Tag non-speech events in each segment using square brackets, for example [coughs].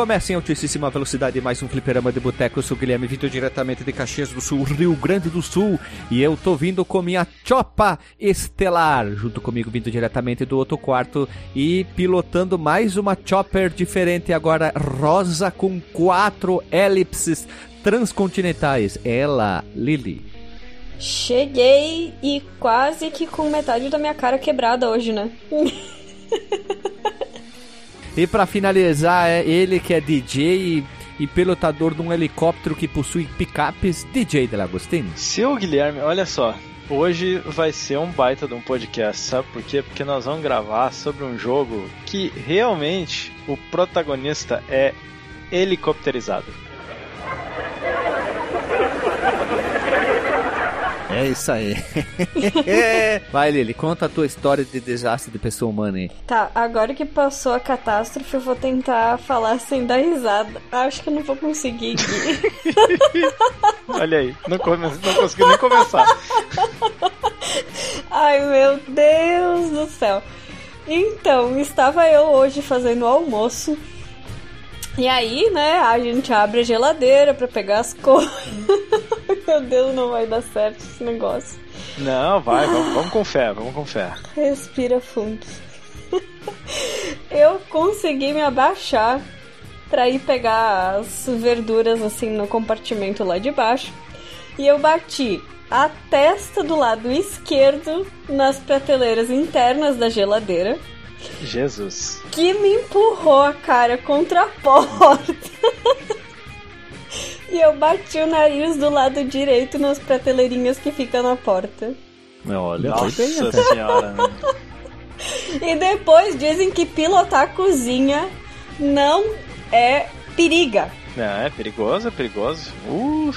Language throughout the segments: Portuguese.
Recomeça em altíssima velocidade mais um fliperama de boteco. Eu sou o Guilherme, vindo diretamente de Caxias do Sul, Rio Grande do Sul. E eu tô vindo com minha chopa estelar, junto comigo vindo diretamente do outro quarto e pilotando mais uma chopper diferente agora, rosa com quatro elipses transcontinentais. Ela, Lily. Cheguei e quase que com metade da minha cara quebrada hoje, né? [laughs] E para finalizar, é ele que é DJ e, e pilotador de um helicóptero que possui picapes, DJ Delagostini. Seu Guilherme, olha só. Hoje vai ser um baita de um podcast, sabe por quê? Porque nós vamos gravar sobre um jogo que realmente o protagonista é helicopterizado. É isso aí. [laughs] Vai, Lili, conta a tua história de desastre de pessoa humana aí. Tá, agora que passou a catástrofe, eu vou tentar falar sem dar risada. Acho que eu não vou conseguir. [laughs] Olha aí, não, come... não consegui nem começar. [laughs] Ai, meu Deus do céu. Então, estava eu hoje fazendo o almoço. E aí, né, a gente abre a geladeira para pegar as coisas. [laughs] Meu Deus, não vai dar certo esse negócio. Não, vai, vamos, vamos com fé, vamos com fé. Respira fundo. Eu consegui me abaixar para ir pegar as verduras assim no compartimento lá de baixo. E eu bati a testa do lado esquerdo nas prateleiras internas da geladeira. Jesus. Que me empurrou a cara contra a porta. [laughs] e eu bati o nariz do lado direito nas prateleirinhas que ficam na porta. Olha, Nossa senhora, né? [laughs] E depois dizem que pilotar a cozinha não é periga. É, é perigoso, é perigoso. Uh,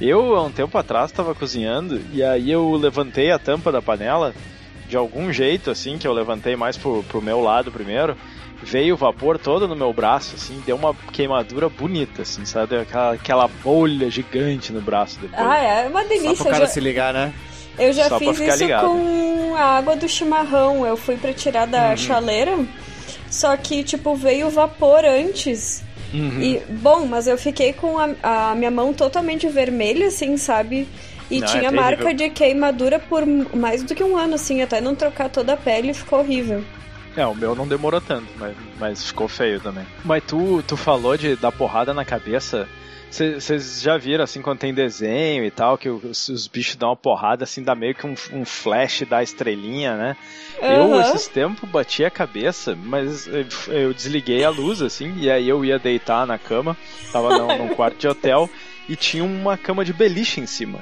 eu, há um tempo atrás, estava cozinhando e aí eu levantei a tampa da panela de algum jeito, assim, que eu levantei mais pro, pro meu lado primeiro. Veio o vapor todo no meu braço, assim, deu uma queimadura bonita, assim, sabe? Aquela, aquela bolha gigante no braço depois. Ah, é uma Só delícia. pro Eu cara já, se ligar, né? eu já Só pra fiz isso ligado. com a água do chimarrão. Eu fui pra tirar da Uhum. chaleira, só que, tipo, veio o vapor antes. Uhum. E, bom, mas eu fiquei com a, a minha mão totalmente vermelha, assim, sabe? E Não, é tinha terrível. marca de queimadura por mais do que um ano, assim, até não trocar toda a pele ficou horrível. É, o meu não demorou tanto, mas, mas ficou feio também. Mas tu, tu falou de dar porrada na cabeça. Vocês já viram, assim, quando tem desenho e tal, que os, os bichos dão uma porrada, assim, dá meio que um, um flash da estrelinha, né? Eu, Aham. esses tempos, bati a cabeça, mas eu, eu desliguei a luz, assim, e aí eu ia deitar na cama, tava num, num quarto de hotel, e tinha uma cama de beliche em cima.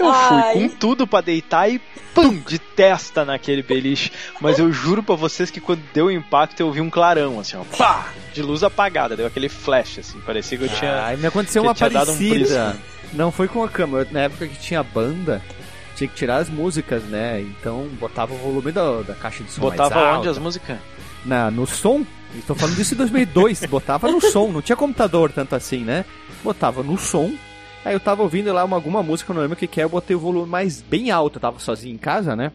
Eu Ai. fui com tudo pra deitar e pum, de testa naquele beliche. Mas eu juro pra vocês que quando deu o impacto eu vi um clarão, assim, ó, pá, de luz apagada, deu aquele flash, assim, parecia que eu tinha. Ai, me aconteceu uma tinha dado um parecida. prisma. não foi com a câmera. Na época que tinha banda, tinha que tirar as músicas, né? Então botava o volume da, da caixa de som Botava mais onde alto. as músicas? Na, no som. Estou falando disso em 2002. botava no som. Não tinha computador tanto assim, né? Botava no som. Aí eu tava ouvindo lá uma, alguma música, eu não lembro o que que é. Eu botei o volume mais bem alto. Eu tava sozinho em casa, né?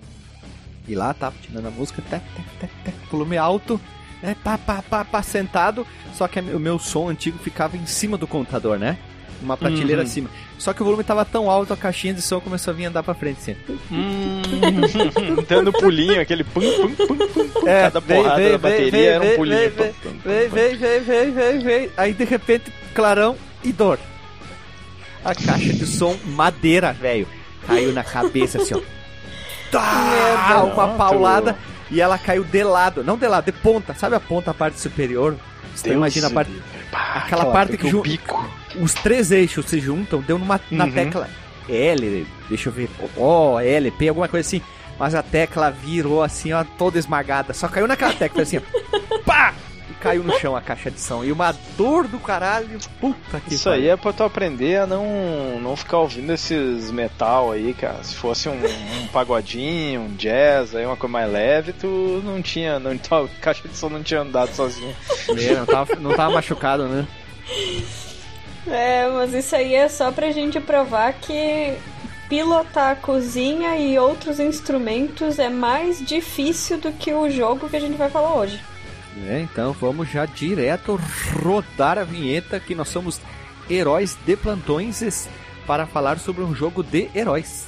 E lá tava tirando a música. Tec, tec, tec, tec, volume alto. É, pá, pá, pá, pá, sentado. Só que o meu som antigo ficava em cima do computador, né? Uma prateleira Uhum. acima. Só que o volume tava tão alto, a caixinha de som começou a vir andar pra frente, assim. Hum, [laughs] dando pulinho, aquele pum, pum, pum, pum, pum. É, Cada vem, porrada vem, da bateria vem, era um pulinho. vem, Pum, pum, pum, Vem, pum. vem, vem, vem, vem, vem. Aí de repente, clarão e dor. A caixa de som madeira, velho. Caiu na cabeça assim, ó. [laughs] Tá, uma paulada. E ela caiu de lado. Não de lado, de ponta. Sabe a ponta, a parte superior? Você Deus imagina a parte. Pá, aquela parte que o bico. Os três eixos se juntam, deu numa, na Uhum. tecla L, deixa eu ver, O, L, P, alguma coisa assim. Mas a tecla virou assim, ó, toda esmagada. Só caiu naquela tecla assim, ó. [laughs] Pá! Caiu no chão a caixa de som. E uma dor do caralho. Puta que Isso aí é pra tu aprender a não, não ficar ouvindo esses metal aí, cara. Se fosse um, um pagodinho, um jazz, aí uma coisa mais leve, tu não tinha, não, [laughs] tua caixa de som não tinha andado sozinho. É, não, tava, não tava machucado, né? É, mas isso aí é só pra gente provar que pilotar a cozinha e outros instrumentos é mais difícil do que o jogo que a gente vai falar hoje. É, então vamos já direto rodar a vinheta que nós somos heróis de plantões para falar sobre um jogo de heróis.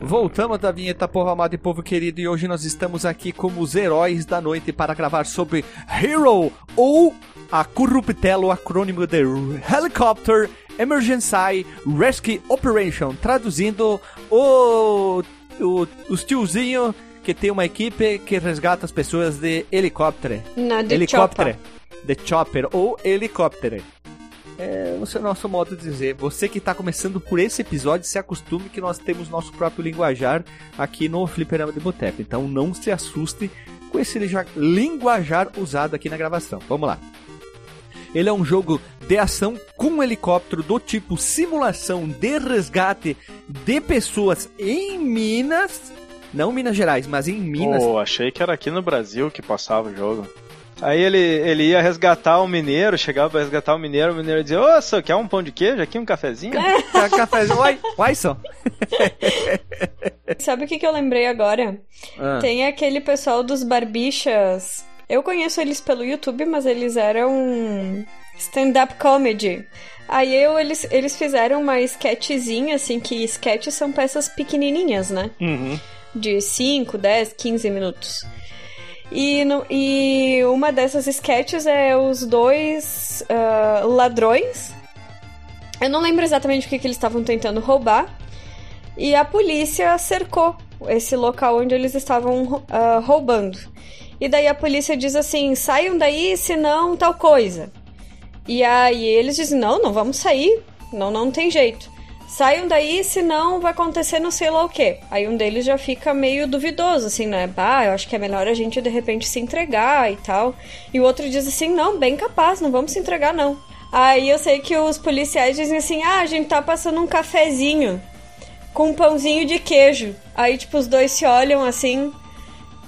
Voltamos da vinheta Povo Amado e Povo Querido e hoje nós estamos aqui como os heróis da noite para gravar sobre Hero ou a corruptelo acrônimo de Helicopter Emergency Rescue Operation, traduzindo o, o os tiozinho que tem uma equipe que resgata as pessoas de helicóptero. Não, de helicóptero. De chopper ou helicóptero. É o nosso modo de dizer. Você que está começando por esse episódio, se acostume que nós temos nosso próprio linguajar aqui no Fliperama de Boteco. Então não se assuste com esse linguajar usado aqui na gravação. Vamos lá. Ele é um jogo de ação com um helicóptero do tipo simulação de resgate de pessoas em Minas. Não Minas Gerais, mas em Minas. Oh, achei que era aqui no Brasil que passava o jogo. Aí ele, ele ia resgatar o mineiro, chegava pra resgatar o mineiro, o mineiro dizia, ô, só quer um pão de queijo aqui, um cafezinho? [laughs] Quer um cafezinho? Uai, uai só. [laughs] Sabe o que, que eu lembrei agora? Ah. Tem aquele pessoal dos barbichas. Eu conheço eles pelo YouTube, mas eles eram stand-up comedy. Aí eu, eles, eles fizeram uma sketchzinha, assim, que sketches são peças pequenininhas, né? Uhum. De 5, 10, 15 minutos. E, no, e uma dessas sketches é os dois uh, ladrões. Eu não lembro exatamente o que, que eles estavam tentando roubar. E a polícia cercou esse local onde eles estavam uh, roubando. E daí a polícia diz assim: saiam daí, senão tal coisa. E aí eles dizem: não, não vamos sair, não, não tem jeito. Saiam daí, senão vai acontecer não sei lá o que. Aí um deles já fica meio duvidoso, assim, né? Bah, eu acho que é melhor a gente de repente se entregar e tal. E o outro diz assim: não, bem capaz, não vamos se entregar não. Aí eu sei que os policiais dizem assim: ah, a gente tá passando um cafezinho com um pãozinho de queijo. Aí, tipo, os dois se olham assim.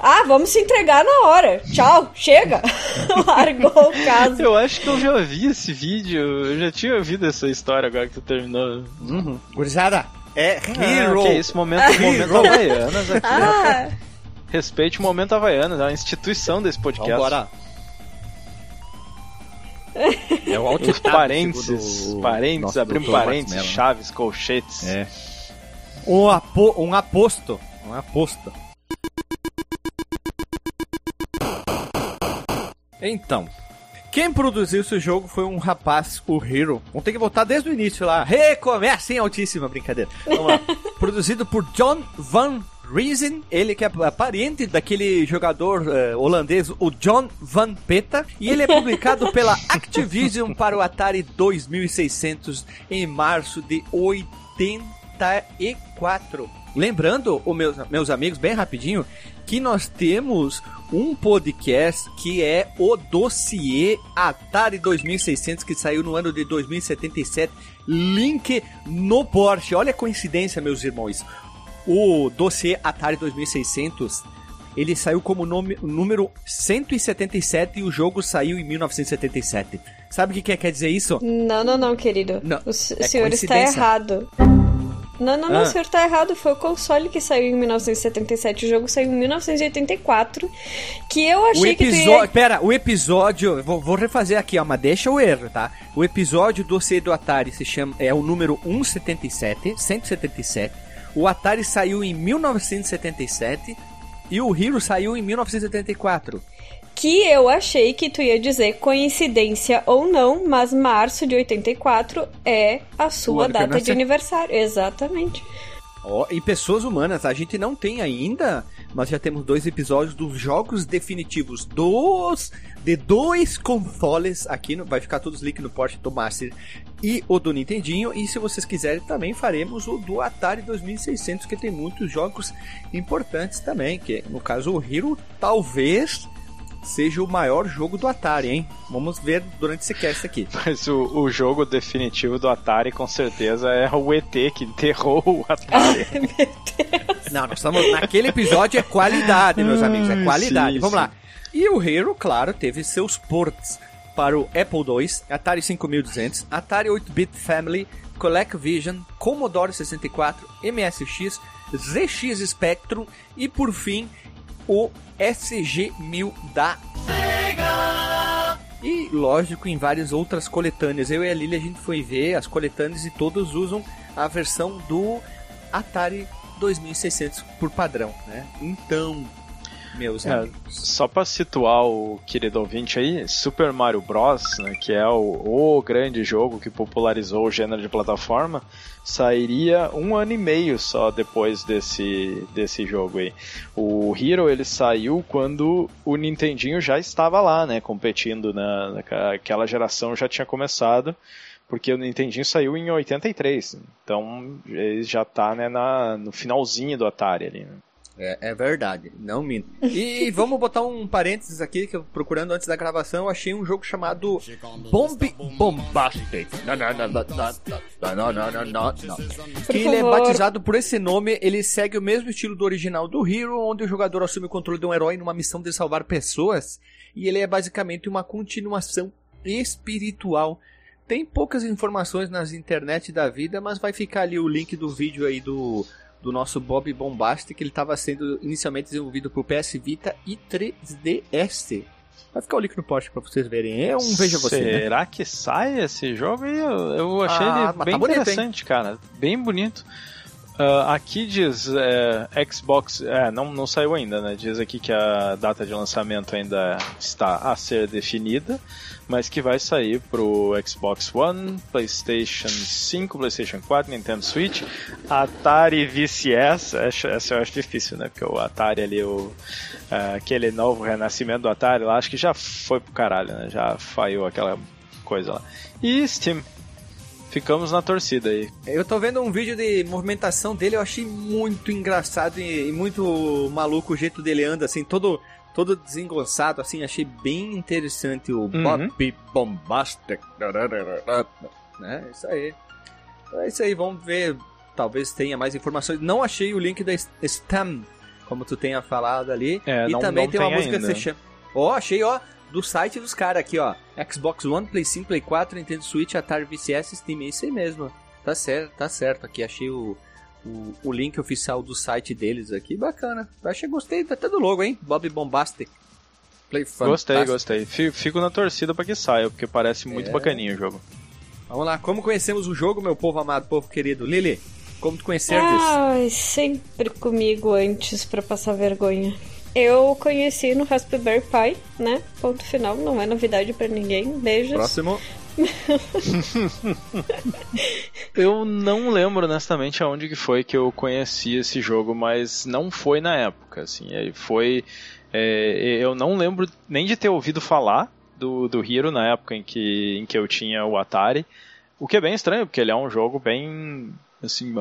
Ah, vamos se entregar na hora. Tchau, chega. [laughs] Largou o caso. Eu acho que eu já vi esse vídeo. Eu já tinha ouvido essa história agora que tu terminou. Uhum. Gurizada, é Hero. Ah, que é isso, momento, momento Havaianas aqui. Ah. Respeite o momento Havaianas, é uma instituição desse podcast. Vambora. É o alto parênteses, do... parênteses, abrimos parênteses, chaves, colchetes. É. Um, apo, um aposto. Um aposto. Então, quem produziu esse jogo foi um rapaz, o Hero. Vamos ter que voltar desde o início lá. Recomeça em altíssima brincadeira. Vamos lá. [laughs] Produzido por John Van Reason, ele que é parente daquele jogador uh, holandês, o John Van Peta, e ele é publicado [laughs] pela Activision para o Atari 2600 em março de 84. Lembrando, meus, meus amigos, bem rapidinho, que nós temos um podcast que é o dossiê Atari 2600 que saiu no ano de 2077. Link no Porsche. Olha a coincidência, meus irmãos. O dossiê Atari 2600 ele saiu como nome, número 177 e o jogo saiu em 1977. Sabe o que quer dizer isso? Não, não, não, querido. Não, o é senhor está errado. Não, não, não, ah. o senhor tá errado. Foi o console que saiu em 1977. O jogo saiu em 1984. Que eu achei que. Ia... Pera, o episódio. Vou, vou, refazer aqui, ó, mas deixa o erro, tá? O episódio do C do Atari se chama. É o número 177, 177. O Atari saiu em 1977 e o Hero saiu em 1974 que eu achei que tu ia dizer coincidência ou não, mas março de 84 é a sua data de aniversário. Exatamente. Oh, e pessoas humanas, a gente não tem ainda nós já temos dois episódios dos jogos definitivos dos de dois consoles aqui, no, vai ficar todos link no Porsche do Master e o do Nintendinho, e se vocês quiserem também faremos o do Atari 2600, que tem muitos jogos importantes também, que no caso o Hero talvez seja o maior jogo do Atari, hein? Vamos ver durante esse cast aqui. [laughs] Mas o, o jogo definitivo do Atari com certeza é o ET que enterrou o Atari. [laughs] Não, nós estamos naquele episódio é qualidade, meus amigos, é qualidade. Sim, Vamos sim. lá. E o Hero, claro, teve seus ports para o Apple II, Atari 5200, Atari 8-bit Family, ColecoVision, Commodore 64, MSX, ZX Spectrum e por fim o SG-1000 da e lógico em várias outras coletâneas. Eu e a Lili a gente foi ver as coletâneas e todos usam a versão do Atari 2600 por padrão, né? Então, meus É, amigos. só pra situar o querido ouvinte aí, Super Mario Bros, né, que é o, o grande jogo que popularizou o gênero de plataforma, sairia um ano e meio só depois desse, desse jogo aí. O Hero ele saiu quando o Nintendinho já estava lá, né, competindo na, naquela geração já tinha começado. Porque o Nintendinho saiu em 83, então ele já tá né, na, no finalzinho do Atari ali. Né? É, é verdade, não minto. E vamos botar um parênteses aqui que eu procurando antes da gravação, achei um jogo chamado Bomb Bombastic. Não, não, não, não, não, não, não, não. Que ele é batizado por esse nome, ele segue o mesmo estilo do original do Hero, onde o jogador assume o controle de um herói numa missão de salvar pessoas, e ele é basicamente uma continuação espiritual tem poucas informações nas internet da vida, mas vai ficar ali o link do vídeo aí do do nosso Bob Bombastic, que ele estava sendo inicialmente desenvolvido por PS Vita e 3DS. Vai ficar o link no post pra vocês verem. É um veja você, né? Será que sai esse jogo? Eu, achei Ah, ele mas bem tá bonito, interessante, cara. Bem bonito. Ah, aqui diz é, Xbox. É, não, não saiu ainda, né? Diz aqui que a data de lançamento ainda está a ser definida, mas que vai sair pro Xbox One, PlayStation 5, PlayStation 4, Nintendo Switch, Atari VCS. Essa, eu acho difícil, né? Porque o Atari ali, o, ah, aquele novo renascimento do Atari lá, acho que já foi pro caralho, né? Já falhou aquela coisa lá. E Steam. Ficamos na torcida aí. Eu tô vendo um vídeo de movimentação dele, eu achei muito engraçado e, e muito maluco o jeito dele anda, assim, todo, todo desengonçado, assim, achei bem interessante o Uhum. Bob Bombastic. Né? Isso aí. É isso aí, vamos ver. Talvez tenha mais informações. Não achei o link da Stam, como tu tenha falado ali. É, e não- também não tem uma tem música ainda. que se chama. Ó, achei, ó, do site dos caras aqui, ó. Xbox One, Play 5, Play 4, Nintendo Switch, Atari VCS, Steam, é isso aí mesmo. Tá certo, tá certo. Aqui achei o, o, o link oficial do site deles aqui, bacana. Achei, gostei até do logo, hein? Bob Bombastic. Play Gostei, Fantastic. gostei. Fi- Fico na torcida pra que saia, porque parece muito É. bacaninho o jogo. Vamos lá, como conhecemos o jogo, meu povo amado, povo querido? Lili, como tu conhecerdes? Ai, sempre comigo antes pra passar vergonha. Eu conheci no Raspberry Pi, né? Ponto final, não é novidade pra ninguém. Beijos. Próximo. [laughs] Eu não lembro honestamente aonde que foi que eu conheci esse jogo, mas não foi na época, assim, ele foi... é, eu não lembro nem de ter ouvido falar do, do Hero na época em que, em que eu tinha o Atari, o que é bem estranho, porque ele é um jogo bem assim,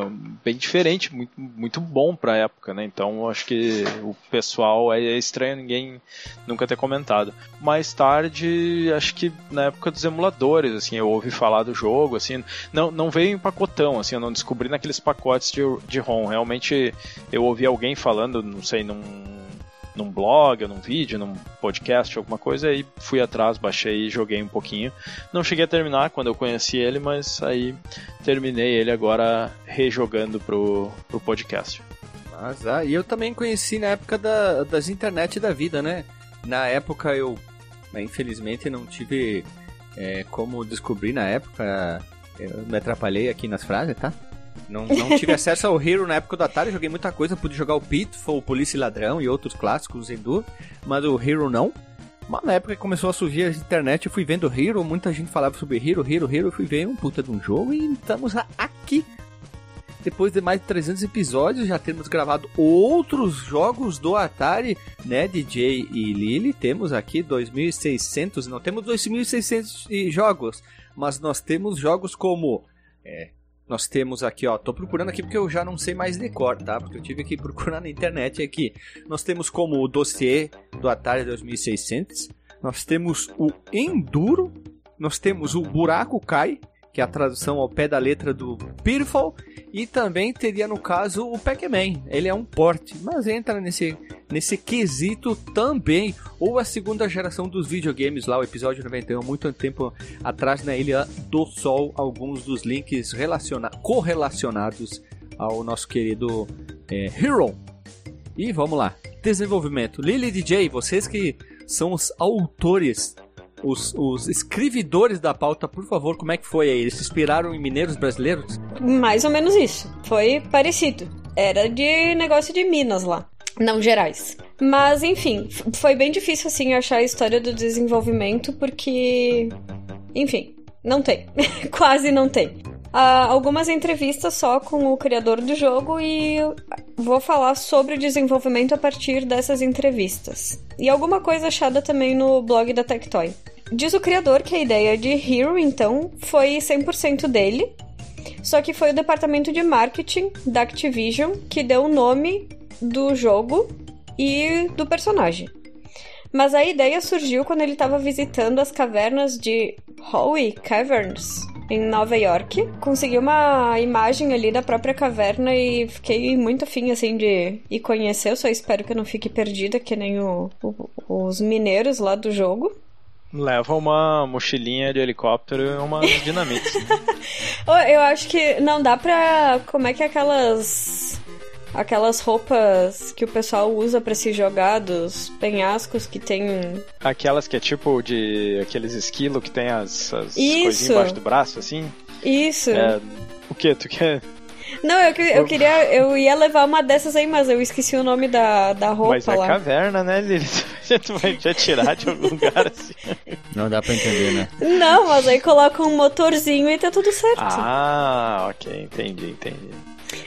bem diferente, muito, muito bom pra época, né? Então acho que o pessoal é estranho ninguém nunca ter comentado. Mais tarde, acho que na época dos emuladores, assim, eu ouvi falar do jogo, assim, não, não veio em pacotão, assim, eu não descobri naqueles pacotes de, de ROM. Realmente eu ouvi alguém falando, não sei, num, num blog, num vídeo, num podcast, alguma coisa, aí fui atrás, baixei e joguei um pouquinho. Não cheguei a terminar quando eu conheci ele, mas aí terminei ele agora rejogando pro, pro podcast. Mas, ah, e eu também conheci na época da, das internet da vida, né? Na época eu, né, infelizmente, não tive é, como descobrir na época. Eu me atrapalhei aqui nas frases, tá? Não, não tive [laughs] acesso ao Hero na época do Atari, joguei muita coisa, pude jogar o Pitfall, o Polícia e Ladrão e outros clássicos Endur, mas o Hero não. Mas na época que começou a surgir a internet, eu fui vendo Hero, muita gente falava sobre Hero, Hero, Hero, eu fui ver um puta de um jogo e estamos aqui. depois de mais de 300 episódios, já temos gravado outros jogos do Atari, né, DJ e Lily. Temos aqui 2.600, não temos 2.600 jogos, mas nós temos jogos como é, nós temos aqui, ó, tô procurando aqui porque eu já não sei mais de cor, tá? Porque eu tive que procurar na internet aqui. Nós temos como o dossiê do Atari 2600, nós temos o Enduro, nós temos o Buraco Cai, que é a tradução ao pé da letra do Pitfall, e também teria no caso o Pac-Man. Ele é um porte, mas entra nesse, nesse quesito também. Ou a segunda geração dos videogames lá, o episódio 91, muito tempo atrás na Ilha do Sol, alguns dos links relaciona correlacionados ao nosso querido é, Hero. E vamos lá, desenvolvimento. Lily DJ, vocês que são os autores os, os escrevidores da pauta, por favor, como é que foi aí? Eles se inspiraram em mineiros brasileiros? Mais ou menos isso. Foi parecido. Era de negócio de Minas lá. Não Gerais. Mas, enfim, foi bem difícil, assim, achar a história do desenvolvimento, porque. Enfim, não tem. [laughs] Quase não tem. Uh, algumas entrevistas só com o criador do jogo e vou falar sobre o desenvolvimento a partir dessas entrevistas. E alguma coisa achada também no blog da Tectoy. Diz o criador que a ideia de Hero, então, foi 100% dele, só que foi o departamento de marketing da Activision que deu o nome do jogo e do personagem. Mas a ideia surgiu quando ele estava visitando as cavernas de Howe Caverns, em Nova York. Consegui uma imagem ali da própria caverna e fiquei muito afim, assim, de ir conhecer. Eu só espero que eu não fique perdida, que nem o, o, os mineiros lá do jogo. Leva uma mochilinha de helicóptero e umas [laughs] dinamites. Né? eu acho que não dá pra. Como é que é aquelas aquelas roupas que o pessoal usa para se jogar dos penhascos que tem. Aquelas que é tipo de aqueles esquilos que tem as, as coisinhas embaixo do braço, assim? Isso. É, o que? Tu quer. Não, eu, eu queria. Eu ia levar uma dessas aí, mas eu esqueci o nome da, da roupa mas é lá. caverna, né, Lili? [laughs] tu vai te atirar de algum lugar assim. Não dá pra entender, né? Não, mas aí coloca um motorzinho e tá tudo certo. Ah, ok, entendi, entendi.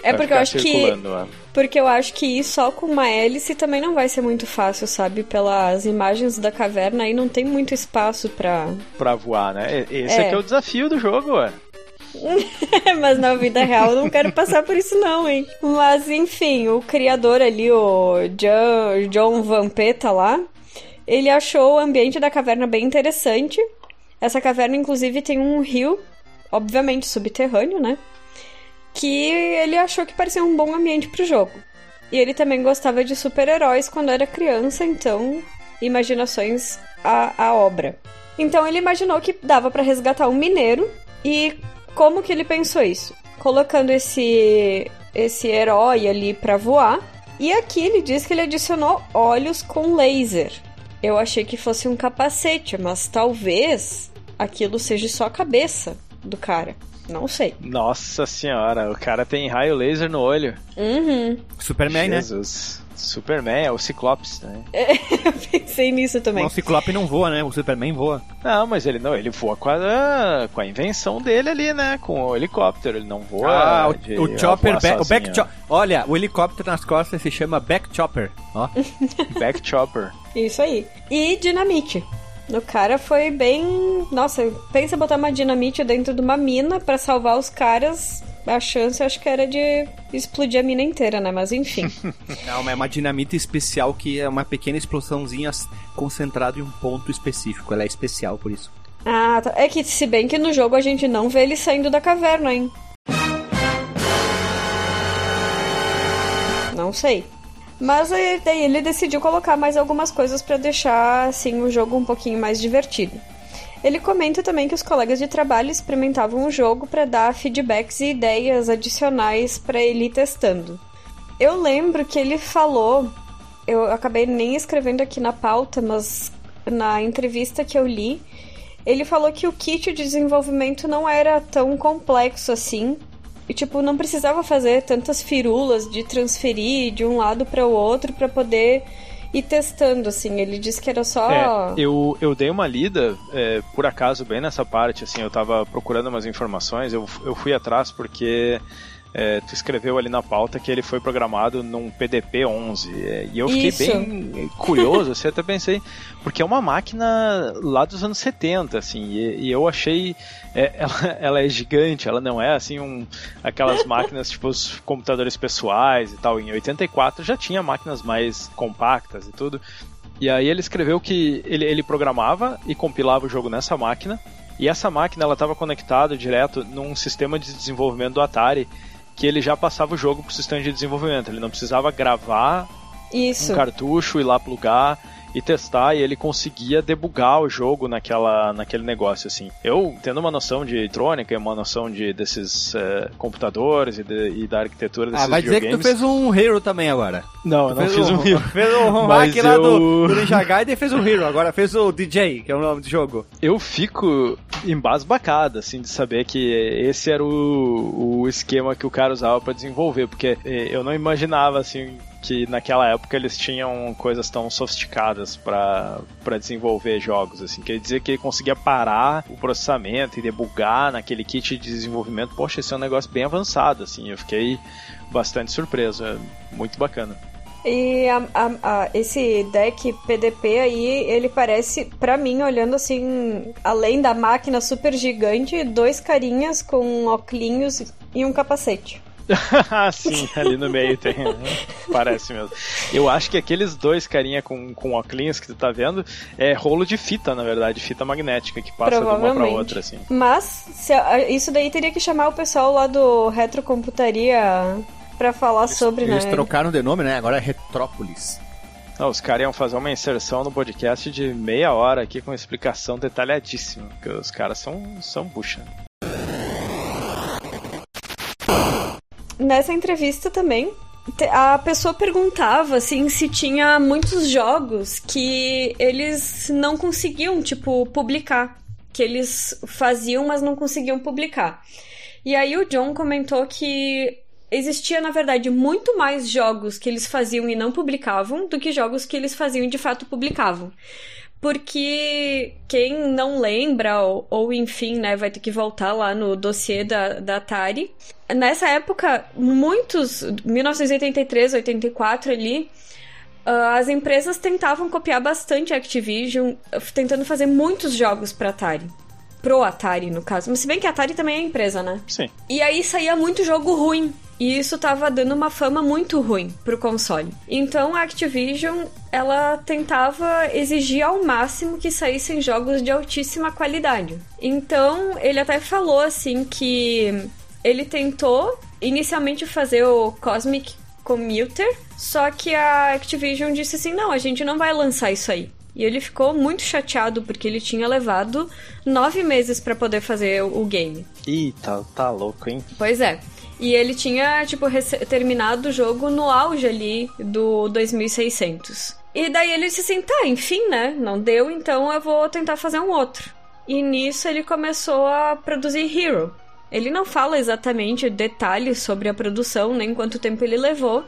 É porque eu acho que. Lá. Porque eu acho que ir só com uma hélice também não vai ser muito fácil, sabe? Pelas imagens da caverna aí não tem muito espaço pra. [laughs] Pra voar, né? Esse é. aqui é o desafio do jogo, ué. Mas na vida real eu não quero passar por isso não, hein? Mas enfim, o criador ali, o John, John Vampeta lá, ele achou o ambiente da caverna bem interessante. Essa caverna, inclusive, tem um rio, obviamente subterrâneo, né? Que ele achou que parecia um bom ambiente pro jogo. E ele também gostava de super-heróis quando era criança, então imaginações à, à obra. Então ele imaginou que dava para resgatar um mineiro e como que ele pensou isso? Colocando esse esse herói ali para voar. E aqui ele diz que ele adicionou olhos com laser. Eu achei que fosse um capacete, mas talvez aquilo seja só a cabeça do cara. Não sei. Nossa senhora, o cara tem raio laser no olho. Uhum. Superman, Jesus. né? Jesus. Superman é o Ciclopes, né? [laughs] É, eu pensei nisso também. Mas o Ciclope não voa, né? O Superman voa. Não, mas ele não, ele voa com a, com a invenção dele ali, né? Com o helicóptero, ele não voa. Ah, o, de, o chopper, back, o back chopper. Olha, o helicóptero nas costas se chama back chopper, ó. back chopper. [laughs] Isso aí. E dinamite. O cara foi bem. Nossa, pensa botar uma dinamite dentro de uma mina para salvar os caras. A chance acho que era de explodir a mina inteira, né? Mas enfim. [laughs] Não, é uma dinamite especial que é uma pequena explosãozinha concentrada em um ponto específico. Ela é especial por isso. Ah, tá. É que se bem que no jogo a gente não vê ele saindo da caverna, hein? Não sei. Mas daí ele decidiu colocar mais algumas coisas para deixar assim o jogo um pouquinho mais divertido. Ele comenta também que os colegas de trabalho experimentavam o jogo para dar feedbacks e ideias adicionais para ele ir testando. Eu lembro que ele falou, eu acabei nem escrevendo aqui na pauta, mas na entrevista que eu li, ele falou que o kit de desenvolvimento não era tão complexo assim e, tipo, não precisava fazer tantas firulas de transferir de um lado para o outro para poder ir testando, assim. Ele disse que era só. É, eu, eu dei uma lida, é, por acaso, bem nessa parte, assim, eu tava procurando umas informações, eu, eu fui atrás porque é, tu escreveu ali na pauta que ele foi programado num PDP-11. É, e eu fiquei Isso. bem curioso, assim, até pensei, porque é uma máquina lá dos anos 70, assim, e, e eu achei. é, [laughs] ela, ela é gigante, ela não é assim um aquelas [laughs] máquinas tipo os computadores pessoais e tal. Em 84 já tinha máquinas mais compactas e tudo. E aí ele escreveu que ele, ele programava e compilava o jogo nessa máquina. E essa máquina ela estava conectada direto num sistema de desenvolvimento do Atari que ele já passava o jogo para o sistema de desenvolvimento. Ele não precisava gravar Isso. um cartucho, ir lá plugar e testar, e ele conseguia debugar o jogo naquela, naquele negócio, assim. Eu, tendo uma noção de eletrônica, uma noção de, desses eh, computadores e, de- e da arquitetura desses Ah, vai dizer que tu fez um Hero também agora. Não, eu não fiz um Hero. [laughs] Fez um [laughs] Mas hack lá eu- do, do Ninja Gaiden e fez um Hero. Agora fez o DJ, que é o nome do jogo. Eu fico embasbacado, assim, de saber que esse era o, o esquema que o cara usava para desenvolver, porque eh, eu não imaginava, assim, que naquela época eles tinham coisas tão sofisticadas para desenvolver jogos, assim. Quer dizer que ele conseguia parar o processamento e debugar naquele kit de desenvolvimento. Poxa, esse é um negócio bem avançado, assim. Eu fiquei bastante surpreso. É muito bacana. E a- a- a- esse deck PDP aí, ele parece, pra mim, olhando assim, além da máquina super gigante, dois carinhas com óculos e um capacete. [laughs] Sim, ali no meio tem. né? Parece mesmo. Eu acho que aqueles dois carinha com, com óculos que tu tá vendo é rolo de fita, na verdade, fita magnética, que passa de uma pra outra, assim. Mas, a- isso daí teria que chamar o pessoal lá do Retrocomputaria pra falar sobre, Eles né? trocaram de nome, né? Agora é Retrópolis. Não, os caras iam fazer uma inserção no podcast de meia hora aqui com explicação detalhadíssima, porque os caras são, são bucha. Nessa entrevista também, a pessoa perguntava assim se tinha muitos jogos que eles não conseguiam, tipo, publicar. Que eles faziam, mas não conseguiam publicar. E aí o John comentou que existia, na verdade, muito mais jogos que eles faziam e não publicavam do que jogos que eles faziam e de fato publicavam. Porque quem não lembra, ou, ou enfim, né, vai ter que voltar lá no dossiê da, da Atari. Nessa época, muitos, 1983, 84 ali, ah, as empresas tentavam copiar bastante a Activision, tentando fazer muitos jogos para Atari. Pro Atari, no caso. Mas se bem que a Atari também é empresa, né? Sim. E aí saía muito jogo ruim. E isso tava dando uma fama muito ruim pro console. Então a Activision, ela tentava exigir ao máximo que saíssem jogos de altíssima qualidade. Então ele até falou assim que ele tentou inicialmente fazer o Cosmic Commuter, só que a Activision disse assim: não, a gente não vai lançar isso aí. E ele ficou muito chateado porque ele tinha levado nove meses pra poder fazer o o game. Ih, tá, tá louco, hein? Pois é. E ele tinha, tipo, terminado o jogo no auge ali do 2600. E daí ele disse assim, tá, enfim, né? Não deu, então eu vou tentar fazer um outro. E nisso ele começou a produzir Hero. Ele não fala exatamente detalhes sobre a produção, nem quanto tempo ele levou.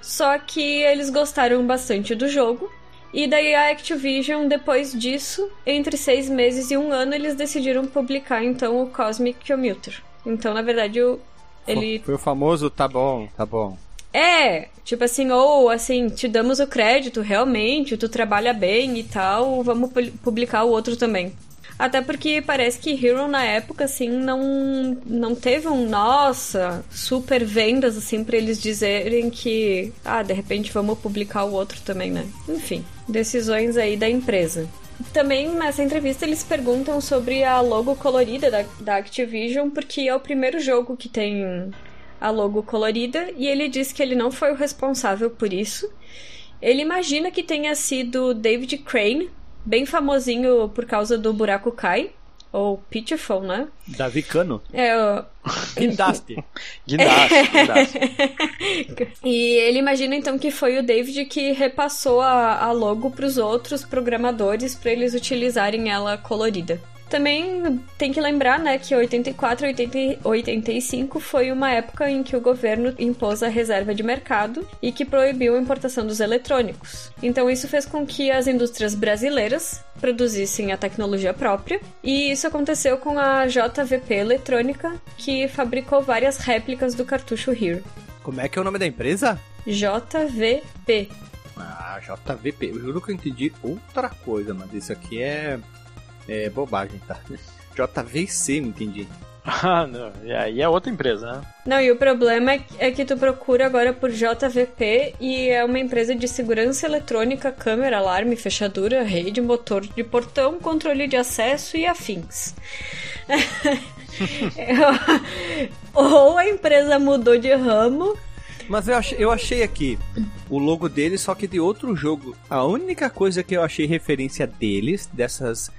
Só que eles gostaram bastante do jogo. E daí a Activision, depois disso, entre seis meses e um ano, eles decidiram publicar então o Cosmic Commuter. Então, na verdade, o, ele Foi o famoso, tá bom, tá bom. é, tipo assim, ou assim, te damos o crédito realmente, tu trabalha bem e tal, vamos pu- publicar o outro também. Até porque parece que Hero na época, assim, não, não teve um, nossa, super vendas, assim, pra eles dizerem que, ah, de repente vamos publicar o outro também, né? Enfim, decisões aí da empresa. Também nessa entrevista eles perguntam sobre a logo colorida da, da Activision, porque é o primeiro jogo que tem a logo colorida e ele diz que ele não foi o responsável por isso. Ele imagina que tenha sido David Crane, bem famosinho por causa do Buraco Cai, ou Pitfall, né? Davi Cano. É, o- Guindaste. [laughs] Guindaste, guindaste. E ele imagina então que foi o David que repassou a, a logo para os outros programadores para eles utilizarem ela colorida. Também tem que lembrar, né, que 84 e 85 foi uma época em que o governo impôs a reserva de mercado e que proibiu a importação dos eletrônicos. Então isso fez com que as indústrias brasileiras produzissem a tecnologia própria, e isso aconteceu com a JVP Eletrônica, que fabricou várias réplicas do cartucho Hero. Como é que é o nome da empresa? JVP. Ah, JVP. Eu juro que eu entendi outra coisa, mas isso aqui é, é bobagem, tá? [laughs] JVC, não entendi. [laughs] Ah, não. E aí é outra empresa, né? Não, e o problema é que- é que tu procura agora por JVP e é uma empresa de segurança eletrônica, câmera, alarme, fechadura, rede, motor de portão, controle de acesso e afins. [laughs] Ou a empresa mudou de ramo, Mas eu achei, eu achei aqui o logo deles, só que de outro jogo. A única coisa que eu achei referência deles, dessas,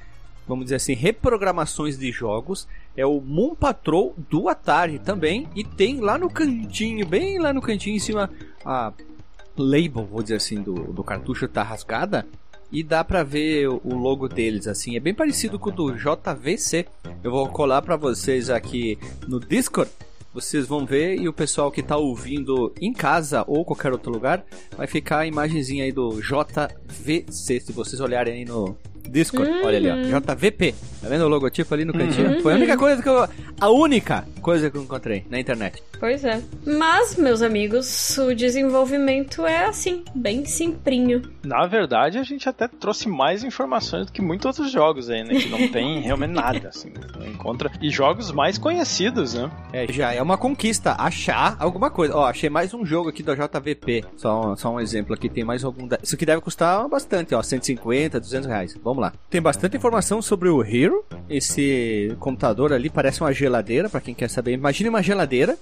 vamos dizer assim, reprogramações de jogos, é o Moon Patrol do Atari também. E tem lá no cantinho, bem lá no cantinho em cima, a label, vou dizer assim, do, do cartucho tá rasgada. E dá pra ver o logo deles, assim, é bem parecido com o do JVC. Eu vou colar pra vocês aqui no Discord. Vocês vão ver e o pessoal que tá ouvindo em casa ou qualquer outro lugar vai ficar a imagenzinha aí do JVC. Se vocês olharem aí no Discord, olha ali, ó. JVP. Tá vendo o logotipo ali no cantinho? Foi a única coisa que eu. A única coisa que eu encontrei na internet. Pois é. Mas, meus amigos, o desenvolvimento é assim, bem simplinho. Na verdade, a gente até trouxe mais informações do que muitos outros jogos aí, né? Que não tem [laughs] realmente nada, assim. Não encontra. E jogos mais conhecidos, né? É, já é uma conquista achar alguma coisa. Ó, achei mais um jogo aqui da JVP. Só, um- só um exemplo aqui, tem mais algum. da- Isso aqui deve custar bastante, ó, 150, 200 reais. Vamos lá. Tem bastante informação sobre o Hero. Esse computador ali parece uma geladeira, pra quem quer saber. Imagine uma geladeira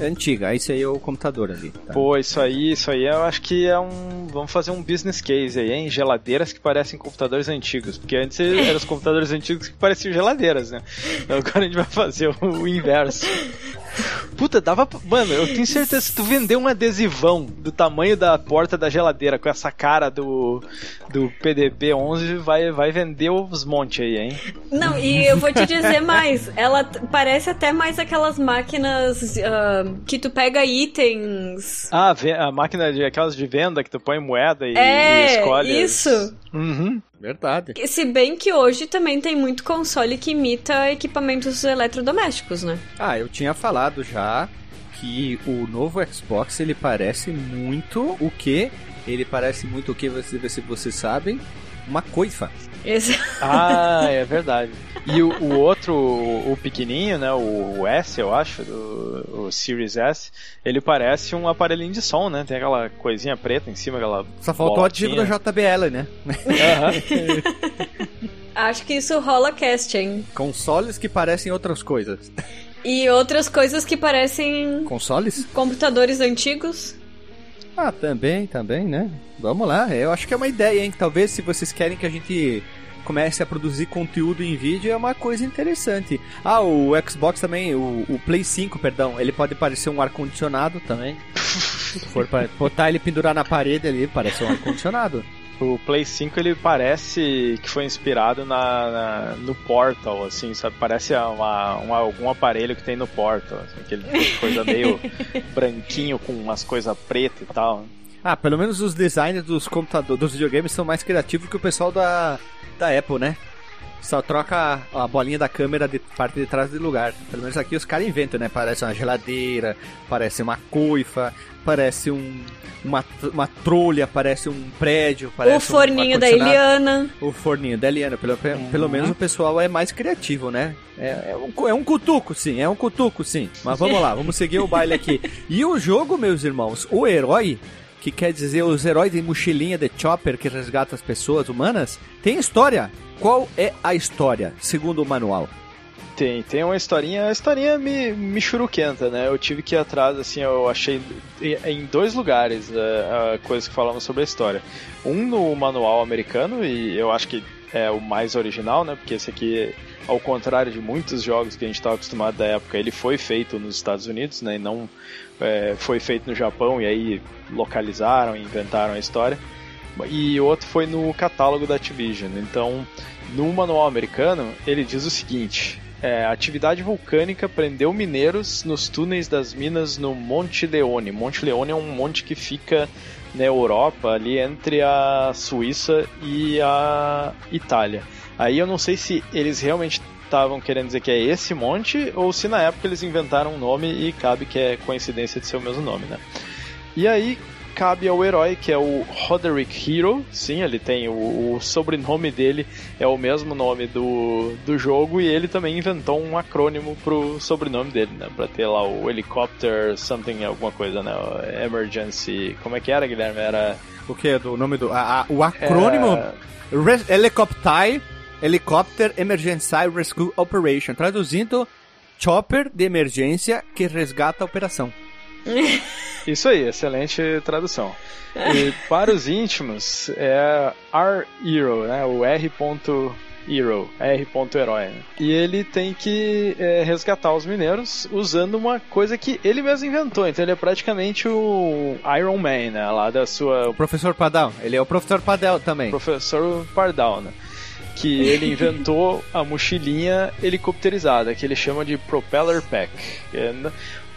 antiga. Esse aí é o computador ali. tá? Pô, isso aí, isso aí eu acho que é um. Vamos fazer um business case aí, hein? Geladeiras que parecem computadores antigos. Porque antes [laughs] eram os computadores antigos que pareciam geladeiras, né? Então agora a gente vai fazer o inverso. Puta, dava. pra- Mano, eu tenho certeza que se tu vender um adesivão do tamanho da porta da geladeira com essa cara do, do PDP-11, vai, vai vender os monte aí, hein? Não, e eu vou te dizer [laughs] mais. Ela parece até mais aquelas máquinas ah, que tu pega itens. Ah, a máquina de aquelas de venda que tu põe moeda e, e É, escolhe. as- isso. Uhum. Verdade. Se bem que hoje também tem muito console que imita equipamentos eletrodomésticos, né? Ah, eu tinha falado já que o novo Xbox ele parece muito o que? Ele parece muito o que você, se vocês sabem, uma coifa. Esse- Ah, é verdade. [laughs] E o, o outro, o, pequenininho, né? O, o S, eu acho, do, o Series S, ele parece um aparelhinho de som, né? Tem aquela coisinha preta em cima, aquela. Só faltou o adesivo da. JBL, né? Aham. [laughs] Acho que isso rola cast, hein? Consoles que parecem outras coisas. E outras coisas que parecem Consoles? computadores antigos. Ah, também, também, né? Vamos lá, eu acho que é uma ideia, hein? Talvez se vocês querem que a gente comece a produzir conteúdo em vídeo, é uma coisa interessante. Ah, o Xbox também, o, o Play 5, perdão, ele pode parecer um ar-condicionado também. [laughs] Se for pra botar ele pendurar na parede ali, parece um ar-condicionado. O Play 5 ele parece que foi inspirado na, na- no Portal, assim, sabe? Parece uma, um- algum aparelho que tem no Portal, assim, aquele [laughs] coisa meio branquinho com umas coisas pretas e tal. Ah, pelo menos os designers dos computadores, dos videogames são mais criativos que o pessoal da, da Apple, né? Só troca a bolinha da câmera de parte de trás do lugar. Pelo menos aqui os caras inventam, né? Parece uma geladeira, parece uma coifa, parece um, uma, uma trolha, parece um prédio, parece o forninho um da. Eliana. O forninho da Eliana, pelo, pelo menos o pessoal é mais criativo, né? É, é, um, é um cutuco, sim, é um cutuco, sim. Mas vamos lá, vamos seguir o baile aqui. [laughs] E o jogo, meus irmãos, o herói, que quer dizer os heróis de mochilinha de Chopper que resgata as pessoas humanas, tem história. Qual é a história, segundo o manual? Tem, tem uma historinha, a historinha me, me churuquenta, né? Eu tive que ir atrás, assim, eu achei em- em dois lugares é, a coisa que falamos sobre a história. Um no manual americano, e eu acho que é o mais original, né? Porque esse aqui, ao contrário de muitos jogos que a gente estava acostumado da época, ele foi feito nos Estados Unidos, né? E não é, foi feito no Japão, e aí localizaram e inventaram a história. E outro foi no catálogo da Activision. Então, no manual americano, ele diz o seguinte: é, atividade vulcânica prendeu mineiros nos túneis das minas no Monte Leone. Monte Leone é um monte que fica na Europa, ali entre a Suíça e a Itália. Aí eu não sei se eles realmente estavam querendo dizer que é esse monte ou se na época eles inventaram um nome e cabe que é coincidência de ser o mesmo nome, né? E aí cabe ao herói, que é o Roderick Hero. Sim, ele tem o, o, sobrenome dele, é o mesmo nome do, do jogo, e ele também inventou um acrônimo pro sobrenome dele, né? Pra ter lá o helicopter something, alguma coisa, né? Emergency. Como é que era, Guilherme? Era. O que? Do nome do. A, a, o acrônimo? É... Helicopter Helicopter Emergency Rescue Operation. Traduzindo, chopper de emergência que resgata a operação. [laughs] Isso aí, excelente tradução. E para os íntimos, é R-Hero, né? O R. Hero, R. Herói. Né? E ele tem que é, resgatar os mineiros usando uma coisa que ele mesmo inventou. Então ele é praticamente o Iron Man, né? Lá da sua. O professor Pardal. Ele é o professor Pardal também. Professor Pardal, né? Que ele inventou a mochilinha helicopterizada, que ele chama de Propeller Pack. É,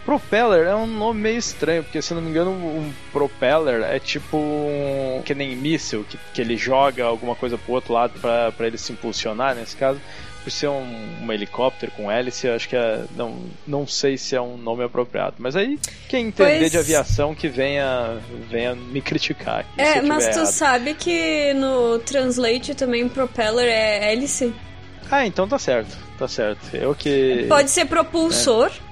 Propeller é um nome meio estranho, porque se não me engano, um propeller é tipo um. que nem míssil, que, que ele joga alguma coisa pro outro lado para ele se impulsionar, nesse caso. Por ser um, um helicóptero com hélice, eu acho que é, não, não sei se é um nome apropriado. Mas aí, quem entender pois... de aviação que venha, venha me criticar. É, mas tu errado. sabe que no Translate também propeller é hélice? Ah, então tá certo, tá certo. Eu que. Pode ser propulsor. É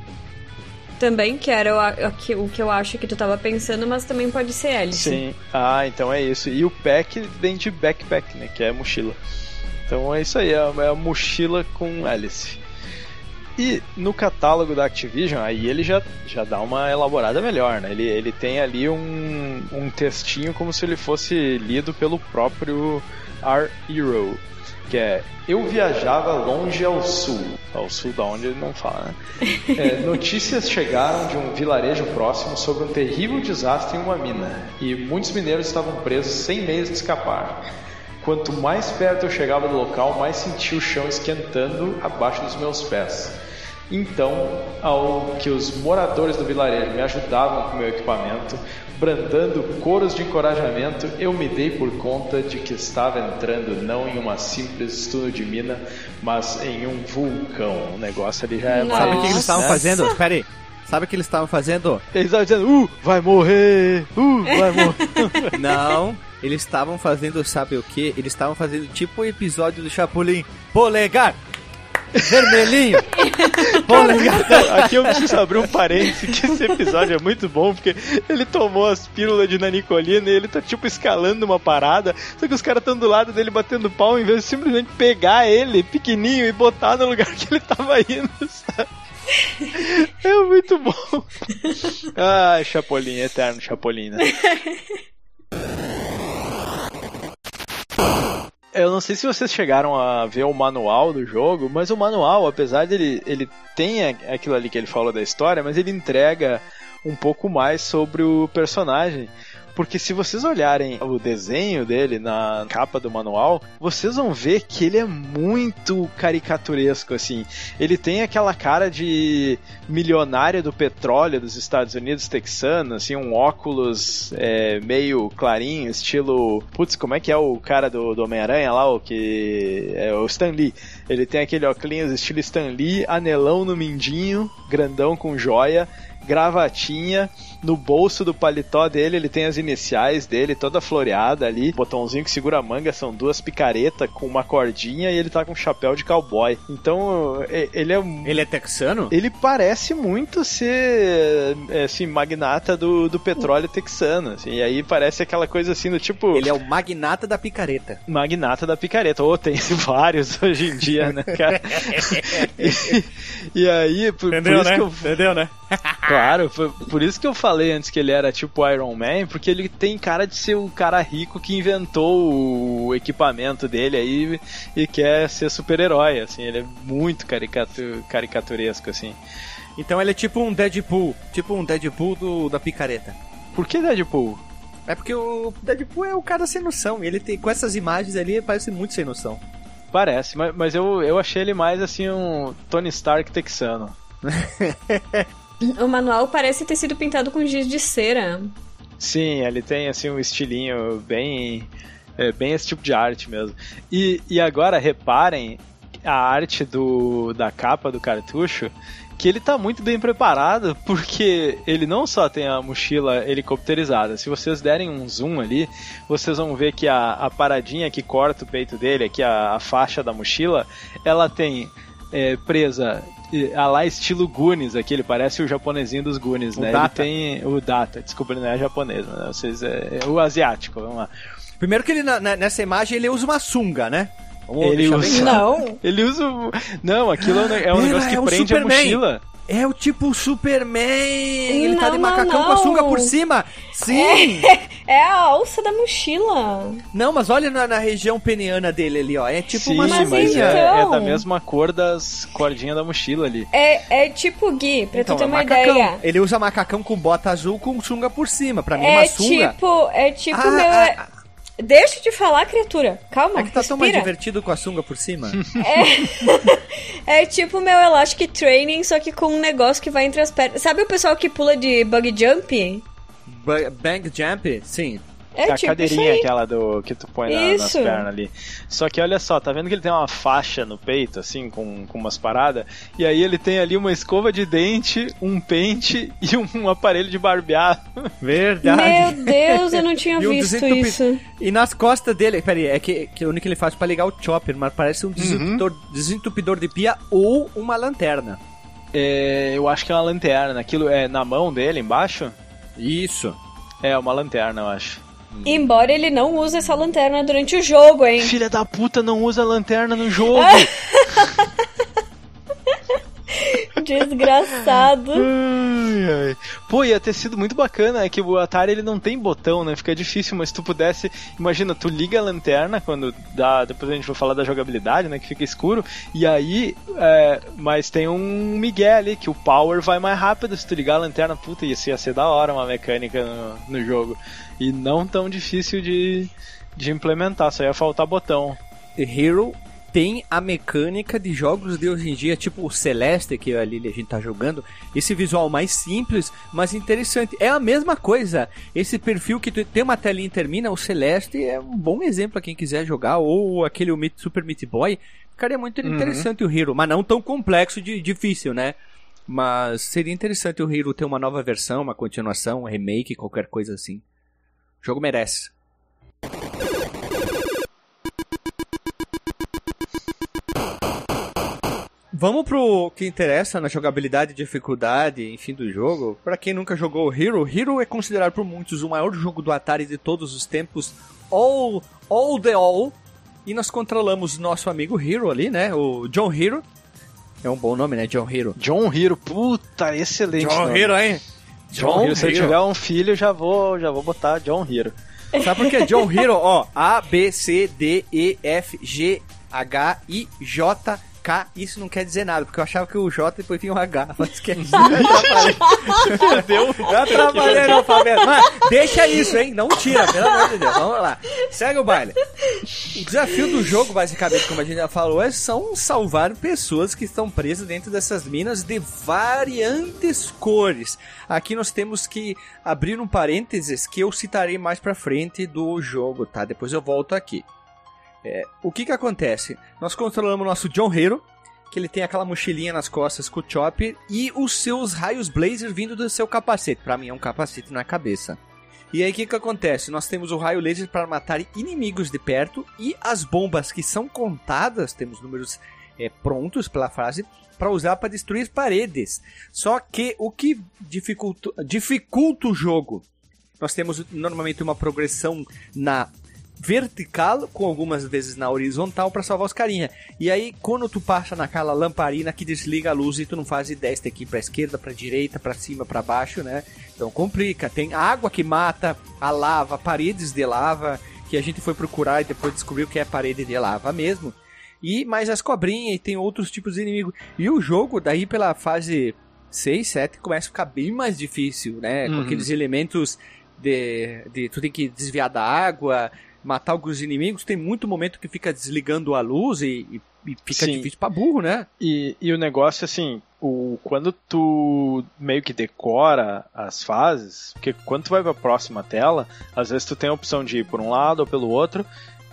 também, que era o, o, que eu acho que tu tava pensando, mas também pode ser hélice. Sim. Ah, então é isso. E o pack vem de backpack, né? Que é mochila. Então é isso aí, é, é a mochila com hélice. E no catálogo da Activision, aí ele já, já dá uma elaborada melhor, né? Ele, ele tem ali um, um textinho como se ele fosse lido pelo próprio R-Hero que é Eu viajava longe ao sul, ao sul da onde ele não fala, né? [laughs] É, notícias chegaram de um vilarejo próximo sobre um terrível desastre em uma mina, e muitos mineiros estavam presos sem meios de escapar. Quanto mais perto eu chegava do local, mais sentia o chão esquentando abaixo dos meus pés. Então, ao que os moradores do vilarejo me ajudavam com meu equipamento, brandando coros de encorajamento, eu me dei por conta de que estava entrando não em uma simples túnel de mina, mas em um vulcão. O negócio ali já é Nossa. Sabe o que eles estavam fazendo? Espera aí. Sabe o que eles estavam fazendo? Eles estavam dizendo, uh, vai morrer, uh, vai morrer. [laughs] não, eles estavam fazendo, sabe o que? Eles estavam fazendo tipo o episódio do Chapolin. Polegar, vermelhinho. [laughs] Polegar. Aqui eu preciso abrir um parênteses que esse episódio é muito bom, porque ele tomou as pílulas de nanicolina e ele tá tipo escalando uma parada, só que os caras estão do lado dele batendo pau em vez de simplesmente pegar ele pequenininho e botar no lugar que ele tava indo, [laughs] sabe? É muito bom. [laughs] Ai, Chapolin, eterno Chapolin, né? Eu não sei se vocês chegaram a ver o manual do jogo, mas o manual, apesar dele ele tem aquilo ali que ele falou da história, mas ele entrega um pouco mais sobre o personagem. Porque se vocês olharem o desenho dele na capa do manual, vocês vão ver que ele é muito caricaturesco, assim. Ele tem aquela cara de milionário do petróleo dos Estados Unidos texano, assim, um óculos é, meio clarinho, estilo. Putz, como é que é o cara do, do Homem-Aranha lá, o que. É o Stan Lee. Ele tem aquele óculos estilo Stan Lee, anelão no mindinho, grandão com joia gravatinha. No bolso do paletó dele, ele tem as iniciais dele, toda floreada ali. Botãozinho que segura a manga são duas picaretas com uma cordinha e ele tá com um chapéu de cowboy. Então, ele é. Ele é texano? Ele parece muito ser, é, assim, magnata do, do petróleo texano. Assim, e aí parece aquela coisa assim do tipo. Ele é o magnata da picareta. Magnata da picareta. Ou oh, tem [laughs] vários hoje em dia, né, cara? [laughs] e, e, aí, por, Entendeu, por isso né? que eu. Entendeu, né? Claro, foi por isso que eu falei antes que ele era tipo Iron Man, porque ele tem cara de ser o cara rico que inventou o equipamento dele aí e quer ser super-herói, assim, ele é muito caricatu caricaturesco, assim. Então ele é tipo um Deadpool, tipo um Deadpool do, da picareta. Por que Deadpool? É porque o Deadpool é o cara sem noção, e ele tem, com essas imagens ali, ele parece muito sem noção. Parece, mas, mas eu, eu achei ele mais assim um Tony Stark texano. [laughs] O manual parece ter sido pintado com giz de cera. Sim, ele tem assim um estilinho bem. É, bem esse tipo de arte mesmo. E, e agora reparem a arte do, da capa do cartucho, que ele tá muito bem preparado, porque ele não só tem a mochila helicopterizada, se vocês derem um zoom ali, vocês vão ver que a, a paradinha que corta o peito dele, aqui a, a faixa da mochila, ela tem é, presa a lá estilo Goonies, aqui ele parece o japonesinho dos Goonies, O né? Data. Ele tem o Data, desculpa, ele não é japonês, né? Vocês, é, é o asiático, vamos lá. Primeiro que ele, na- nessa imagem, ele usa uma sunga, né? Vamos Ele usa- bem. Não. [laughs] Ele usa. o- Não, aquilo é um, é um negócio que é o prende a Superman. mochila. É o tipo Superman! Ele tá Não, de não, macacão com a não. sunga por cima! Sim! [laughs] É a alça da mochila. Não, mas olha na, na região peniana dele ali, ó. É tipo Sim, uma mas, sunguinha. é, é então. da mesma cor das cordinhas da mochila ali. É, é tipo Gui, pra Então, tu ter é uma macacão. ideia. Ele usa macacão com bota azul com sunga por cima. Pra mim, uma É sunga. tipo, é tipo Ah, meu. ah, Deixa te falar, criatura. Calma, É que tá tão mais respira. divertido com a sunga por cima. [laughs] É tipo meu Elastic Training, só que com um negócio que vai entre as pernas. Sabe o pessoal que pula de bug jump? Ba- Bang jump? Sim. É a tipo cadeirinha aquela do que tu põe na- nas pernas ali. Só que olha só, tá vendo que ele tem uma faixa no peito, assim, com, com umas paradas? E aí ele tem ali uma escova de dente, um pente [laughs] e um, aparelho de barbear. Verdade. Meu Deus, eu não [laughs] tinha um visto desentupi- isso. E nas costas dele, peraí, é que, que o único que ele faz pra ligar o chopper, mas parece um desentupidor, desentupidor de pia ou uma lanterna. É, eu acho que é uma lanterna. Aquilo é na mão dele, embaixo? Isso. É, uma lanterna, eu acho. Embora ele não use essa lanterna durante o jogo, hein? Filha da puta, não usa lanterna no jogo! [laughs] [laughs] Desgraçado. Ai, ai. Pô, ia ter sido muito bacana, é que o Atari ele não tem botão, né? Fica difícil, mas se tu pudesse. Imagina, tu liga a lanterna quando dá. Depois a gente vai falar da jogabilidade, né? Que fica escuro. E aí. é, mas tem um Miguel ali, que o power vai mais rápido se tu ligar a lanterna. Puta, isso ia ser da hora uma mecânica no, no jogo. E não tão difícil de, de implementar, só ia faltar botão. Hero tem a mecânica de jogos de hoje em dia, tipo o Celeste, que ali a gente tá jogando, esse visual mais simples, mas interessante. É a mesma coisa. Esse perfil que tu tem uma telinha e termina, o Celeste é um bom exemplo a quem quiser jogar, ou aquele Super Meat Boy. Ficaria muito interessante o Hero, mas não tão complexo de difícil, né? Mas seria interessante o Hero ter uma nova versão, uma continuação, um remake, qualquer coisa assim. O jogo merece. Vamos pro que interessa na jogabilidade dificuldade, enfim, do jogo. Pra quem nunca jogou Hero, Hero é considerado por muitos o maior jogo do Atari de todos os tempos, all, all the all. E nós controlamos nosso amigo Hero ali, né? O John Hero. É um bom nome, né? John Hero. John Hero, puta, excelente. John nome. Hero, hein? John Hero. Se eu tiver um filho, já vou, já vou botar John Hero. Sabe por quê? John Hero, ó, A, B, C, D, E, F, G, H, I, J, K. Isso não quer dizer nada, porque eu achava que o J depois vinha o H, [laughs] mas quer dizer. Deu. Já trabalhei no alfabeto. Mas deixa isso, hein? Não tira, pelo amor de Deus. Vamos lá. Segue o baile. O desafio do jogo, basicamente, como a gente já falou, é são salvar pessoas que estão presas dentro dessas minas de variantes cores. Aqui nós temos que abrir um parênteses que eu citarei mais pra frente do jogo, tá? Depois eu volto aqui. É, o que que acontece? Nós controlamos o nosso John Hero, que ele tem aquela mochilinha nas costas com o Chopper e os seus raios laser vindo do seu capacete. Pra mim é um capacete na cabeça. E aí o que que acontece? Nós temos o raio laser para matar inimigos de perto e as bombas que são contadas, temos números é, prontos pela frase, para usar para destruir paredes. Só que o que dificulta, dificulta o jogo? Nós temos normalmente uma progressão na vertical, com algumas vezes na horizontal para salvar os carinha. E aí, quando tu passa naquela lamparina que desliga a luz e tu não faz ideia se tem que ir pra esquerda, pra direita, pra cima, pra baixo, né? Então complica. Tem água que mata, a lava, paredes de lava, que a gente foi procurar e depois descobriu que é parede de lava mesmo. E mais as cobrinhas e tem outros tipos de inimigos. E o jogo, daí pela fase 6, 7, começa a ficar bem mais difícil, né? Com Uhum. aqueles elementos de, de tu tem que desviar da água, matar alguns inimigos, tem muito momento que fica desligando a luz e, e, fica Sim. difícil pra burro, né? E, e o negócio, assim, o, quando tu meio que decora as fases, porque quando tu vai pra próxima tela, às vezes tu tem a opção de ir por um lado ou pelo outro,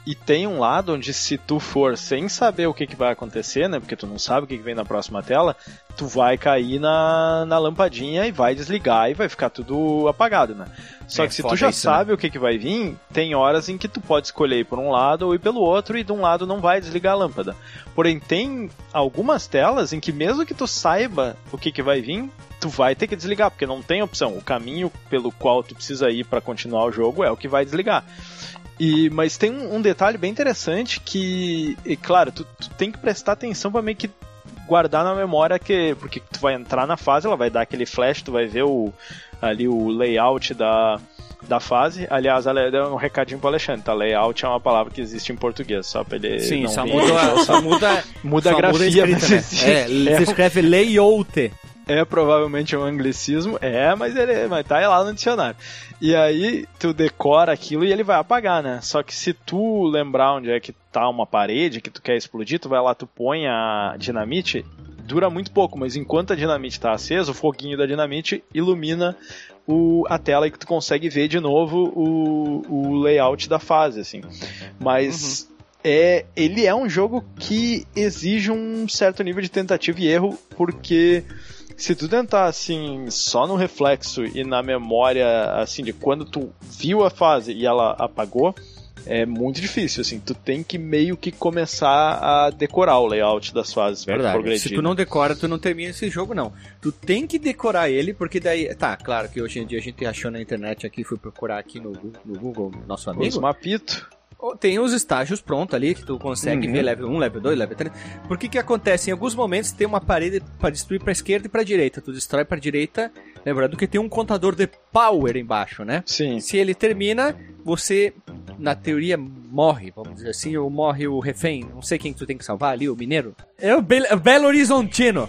e tem um lado onde se tu for sem saber o que, que vai acontecer, né, porque tu não sabe o que, que vem na próxima tela, tu vai cair na, na lampadinha e vai desligar e vai ficar tudo apagado, né. Só É que se tu já isso, né? sabe o que, que vai vir, tem horas em que tu pode escolher ir por um lado ou ir pelo outro, e de um lado não vai desligar a lâmpada. Porém, tem algumas telas em que mesmo que tu saiba o que, que vai vir, tu vai ter que desligar, porque não tem opção. O caminho pelo qual tu precisa ir para continuar o jogo é o que vai desligar. E, mas tem um, um detalhe bem interessante que, e, claro, tu, tu tem que prestar atenção para meio que guardar na memória que porque tu vai entrar na fase, ela vai dar aquele flash, tu vai ver o ali o layout da da fase. Aliás, ela deu um recadinho pro Alexandre, tá? Layout é uma palavra que existe em português, só pra ele Sim, só muda, só muda, [laughs] Muda a só grafia, escrita, mas né? existe. É, É se escreve layout. É provavelmente um anglicismo, é, mas ele mas tá lá no dicionário. E aí tu decora aquilo e ele vai apagar, né? Só que se tu lembrar onde é que tá uma parede que tu quer explodir, tu vai lá, tu põe a dinamite, dura muito pouco, mas enquanto a dinamite tá acesa, o foguinho da dinamite ilumina o, a tela e que tu consegue ver de novo o, o layout da fase, assim. Mas é, ele é um jogo que exige um certo nível de tentativa e erro, porque se tu tentar assim só no reflexo e na memória assim de quando tu viu a fase e ela apagou, é muito difícil assim. Tu tem que meio que começar a decorar o layout das fases Verdade. progredir. Se tu não decora, tu não termina esse jogo, não. Tu tem que decorar ele, porque daí. Tá, claro que hoje em dia a gente achou na internet aqui, fui procurar aqui no, no Google, nosso Os amigo. mapito. Tem os estágios prontos ali, que tu consegue Uhum. ver level 1, level 2, level 3. Por que que acontece? Em alguns momentos tem uma parede pra destruir pra esquerda e pra direita. Tu destrói pra direita, lembrando que tem um contador de power embaixo, né? Sim. Se ele termina, você, na teoria, morre, vamos dizer assim, ou morre o refém. Não sei quem que tu tem que salvar ali, o mineiro. É o, Bel o Belo Horizontino.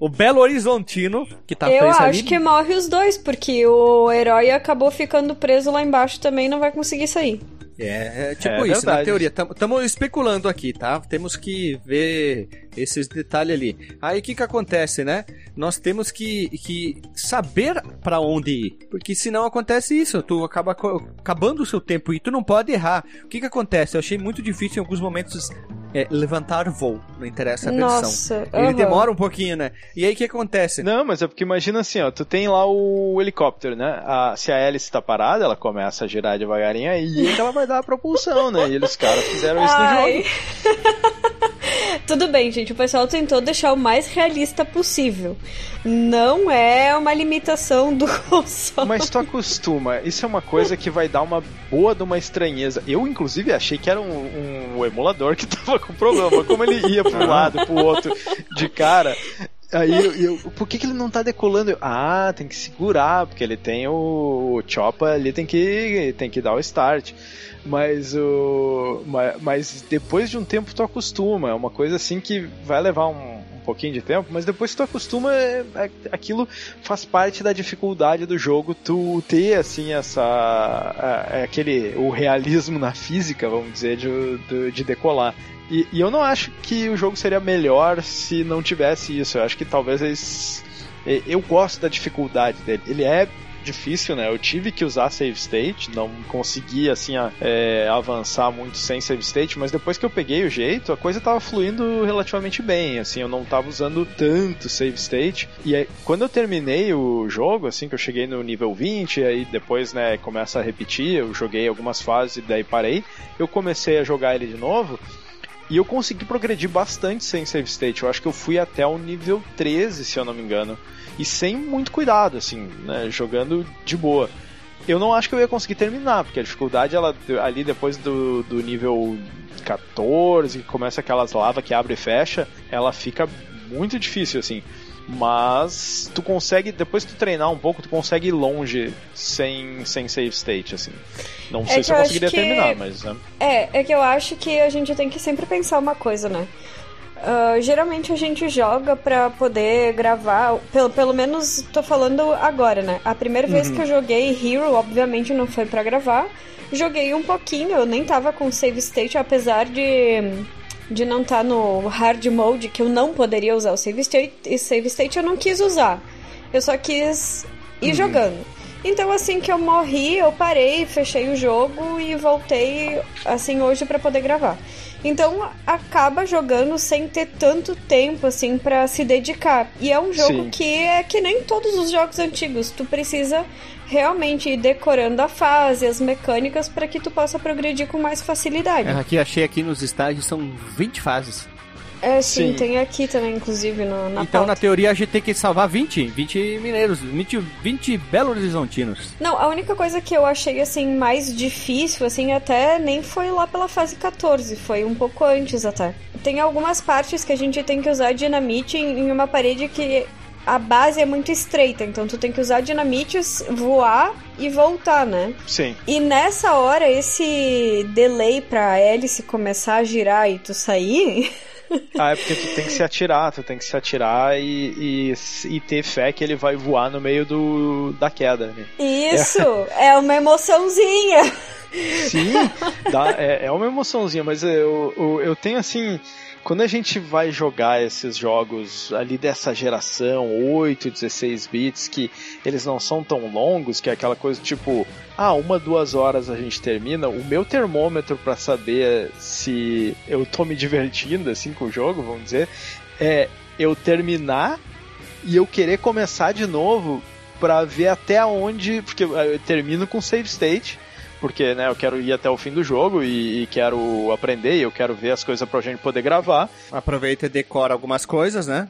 O Belo Horizontino, que tá Eu preso acho ali. que morre os dois, porque o herói acabou ficando preso lá embaixo também não vai conseguir sair. É, é tipo É isso, na verdade. teoria. Estamos especulando aqui, tá? Temos que ver esses detalhes ali. Aí o que que acontece, né? Nós temos que, que saber pra onde ir. Porque senão acontece isso, tu acaba acabando o seu tempo e tu não pode errar. O que que acontece? Eu achei muito difícil em alguns momentos é, levantar voo, não interessa a versão. Nossa, Ele demora um pouquinho, né? E aí o que acontece? Não, mas é porque imagina assim, ó, tu tem lá o helicóptero, né? A- se a hélice tá parada, ela começa a girar devagarinho aí é ela vai dar a propulsão, né? E os caras fizeram isso no jogo. [laughs] [laughs] Tudo bem, gente. O pessoal tentou deixar o mais realista possível. Não é uma limitação do [laughs] console. Mas tu acostuma, isso é uma coisa que vai dar uma boa de uma estranheza. Eu, inclusive, achei que era um, um emulador que [laughs] tava com problema. Como ele ia um lado, pro outro, de cara. Aí eu, eu- por que, que ele não tá decolando? Eu, ah, tem que segurar, porque ele tem o, o Choppa ali, tem que, tem que dar o start. Mas o. ma- Mas depois de um tempo tu acostuma. É uma coisa assim que vai levar um pouquinho de tempo, mas depois que tu acostuma, é- é- aquilo faz parte da dificuldade do jogo, tu ter assim essa. é- aquele. o realismo na física, vamos dizer, de, de, de decolar. E, e eu não acho que o jogo seria melhor se não tivesse isso. Eu acho que talvez eles. Eu gosto da dificuldade dele. Ele é difícil, né? Eu tive que usar save state, não consegui assim a- é, avançar muito sem save state, mas depois que eu peguei o jeito, a coisa tava fluindo relativamente bem, assim, eu não tava usando tanto save state. E aí, quando eu terminei o jogo, assim, que eu cheguei no nível 20, aí depois, né, começa a repetir, eu joguei algumas fases e daí parei, eu comecei a jogar ele de novo. E eu consegui progredir bastante sem save state. Eu acho que eu fui até o nível 13, se eu não me engano. E sem muito cuidado, assim, né? Jogando de boa. Eu não acho que eu ia conseguir terminar, porque a dificuldade, ela ali depois do, do nível 14, que começa aquelas lavas que abre e fecha, ela fica muito difícil, assim. Mas tu consegue, depois que tu treinar um pouco, tu consegue ir longe sem, sem save state, assim. Não sei que se eu eu conseguiria que- terminar, mas. Né? É, é que eu acho que a gente tem que sempre pensar uma coisa, né? ah, geralmente a gente joga pra poder gravar, pelo, pelo menos tô falando agora, né? A primeira vez que eu joguei Hero, obviamente não foi pra gravar. Joguei um pouquinho, eu nem tava com save state, apesar de de não estar no hard mode, que eu não poderia usar o save state, e save state eu não quis usar. Eu só quis ir jogando. Então assim que eu morri, eu parei, fechei o jogo e voltei assim hoje pra poder gravar. Então acaba jogando sem ter tanto tempo assim pra se dedicar. E é um jogo Sim. que é que nem todos os jogos antigos, tu precisa realmente ir decorando a fase, as mecânicas pra que tu possa progredir com mais facilidade. É, Aqui achei aqui nos estágios são 20 fases. É, sim, Sim. tem aqui também, inclusive, no, na então, na pauta. teoria, a gente tem que salvar 20, 20 mineiros, 20, 20 Belo Horizontinos. Não, a única coisa que eu achei, assim, mais difícil, assim, até nem foi lá pela fase 14, foi um pouco antes até. Tem algumas partes que a gente tem que usar dinamite em, em uma parede que a base é muito estreita, então tu tem que usar dinamites, voar e voltar, né? Sim. E nessa hora, esse delay pra hélice começar a girar e tu sair... [laughs] Ah, é porque tu tem que se atirar, tu tem que se atirar e, e, e ter fé que ele vai voar no meio do, da queda. Né? Isso, é uma emoçãozinha. Sim, dá, é, é uma emoçãozinha, mas eu, eu, eu tenho assim. Quando a gente vai jogar esses jogos ali dessa geração, 8, 16 bits, que eles não são tão longos, que é aquela coisa tipo, ah, uma, duas horas a gente termina, o meu termômetro pra saber se eu tô me divertindo assim com o jogo, vamos dizer, é eu terminar e eu querer começar de novo pra ver até onde, porque eu termino com save state, porque né, eu quero ir até o fim do jogo e, e quero aprender, e eu quero ver as coisas pra gente poder gravar, Aproveita e decora algumas coisas, né?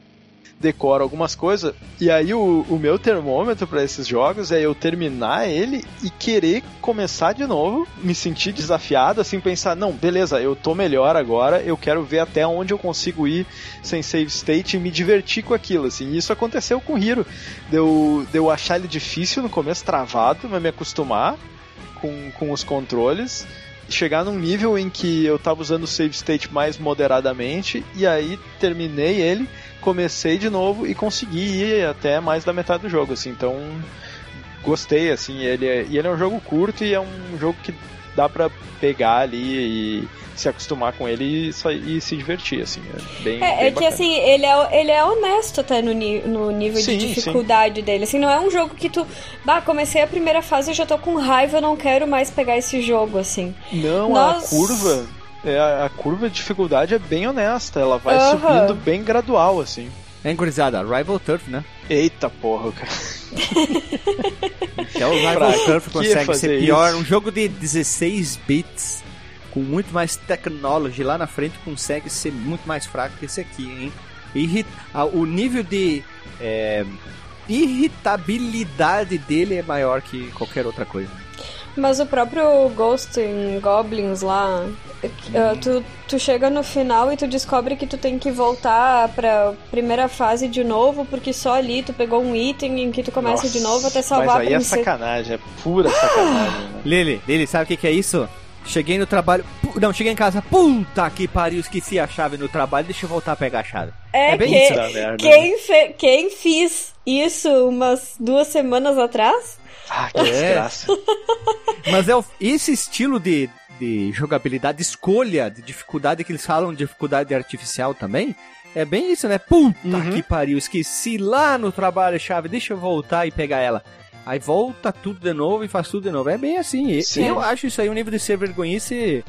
decoro algumas coisas, e aí o, o meu termômetro pra esses jogos é eu terminar ele e querer começar de novo, me sentir desafiado, assim, pensar, não, beleza, eu tô melhor agora, eu quero ver até onde eu consigo ir sem save state e me divertir com aquilo, assim, e isso aconteceu com o Hiro, de eu, de eu achar ele difícil no começo, travado, mas me acostumar com, com os controles, chegar num nível em que eu tava usando o save state mais moderadamente, e aí terminei ele, comecei de novo e consegui ir até mais da metade do jogo, assim, então gostei, assim, ele é, e ele é um jogo curto e é um jogo que dá pra pegar ali e se acostumar com ele e, e se divertir, assim, é bem, É, bem é que assim, ele é, ele é honesto até no, no nível Sim, de dificuldade dele. Assim, não é um jogo que tu. Bah, comecei a primeira fase e já tô com raiva, eu não quero mais pegar esse jogo, assim. Não, Nós- a curva, é, a curva de dificuldade é bem honesta, ela vai Aham. subindo bem gradual, assim. É, gurizada, Rival Turf, né? Eita porra, cara. Até o Rival Turf consegue ser pior. isso? Um jogo de 16 bits, com muito mais technology lá na frente, consegue ser muito mais fraco que esse aqui, hein? Irri- ah, O nível de é, irritabilidade dele é maior que qualquer outra coisa. Mas o próprio Ghost in Goblins lá, eh, tu, tu chega no final e tu descobre que tu tem que voltar pra primeira fase de novo, porque só ali tu pegou um item em que tu começa Nossa, de novo até salvar Mas aí a é princesa. sacanagem, é pura sacanagem, né? [laughs] Lili, Lili, sabe o que, que é isso? Cheguei no trabalho. Não, cheguei em casa. Puta que pariu, esqueci a chave no trabalho. Deixa eu voltar a pegar a chave. É, É bem que, isso, quem, fe- quem fiz isso umas duas semanas atrás? Ah, que É. desgraça. [laughs] Mas é o- esse estilo de, de jogabilidade, escolha de dificuldade que eles falam, dificuldade artificial também. É bem isso, né? Puta Uhum. que pariu, esqueci lá no trabalho a chave, deixa eu voltar e pegar ela. Aí volta tudo de novo e faz tudo de novo. É bem assim. Sim. Eu acho isso aí um nível de ser vergonhice.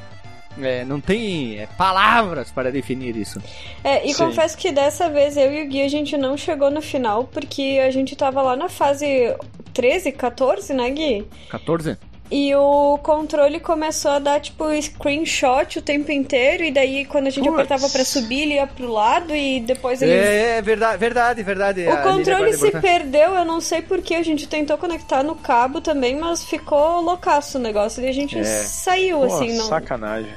É, não tem é, palavras para definir isso. É, e Sim. confesso que dessa vez eu e o Gui a gente não chegou no final, porque a gente tava lá na fase 13, 14, né, Gui? 14? E o controle começou a dar, tipo, screenshot o tempo inteiro, e daí quando a gente Puts. apertava pra subir, ele ia pro lado, e depois ele. É, é verdade, verdade, verdade. O A controle se perdeu, eu não sei porque a gente tentou conectar no cabo também, mas ficou loucaço o negócio e a gente É. saiu, Pô, assim, não. sacanagem.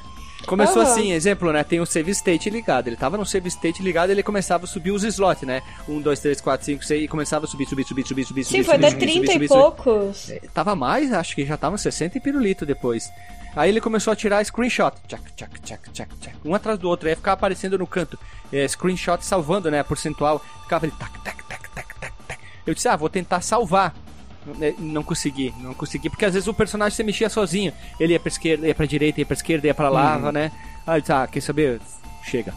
Começou Aham. assim, exemplo, né? Tem o save state ligado. Ele tava no save state ligado ele começava a subir os slots, né? 1, 2, 3, 4, 5, 6 e começava a subir, subir, subir, subir, subir, Sim, subir. foi subir, até subir, 30 subir, e poucos. É, Tava mais, acho que já tava 60 e pirulito depois. Aí ele começou a tirar screenshot. Tchac, tchac, tchac, tchac, tchac. Um atrás do outro. Aí ficava aparecendo no canto. É, screenshot salvando, né? Percentual. Ficava ali. Tac, tac, tac, tac, tac, tac. Eu disse, ah, vou tentar salvar. É, Não consegui, não consegui. Porque às vezes o personagem se mexia sozinho. Ele ia pra esquerda, ia pra direita, ia pra esquerda, ia pra lava, né? Aí ah, quer saber? Chega.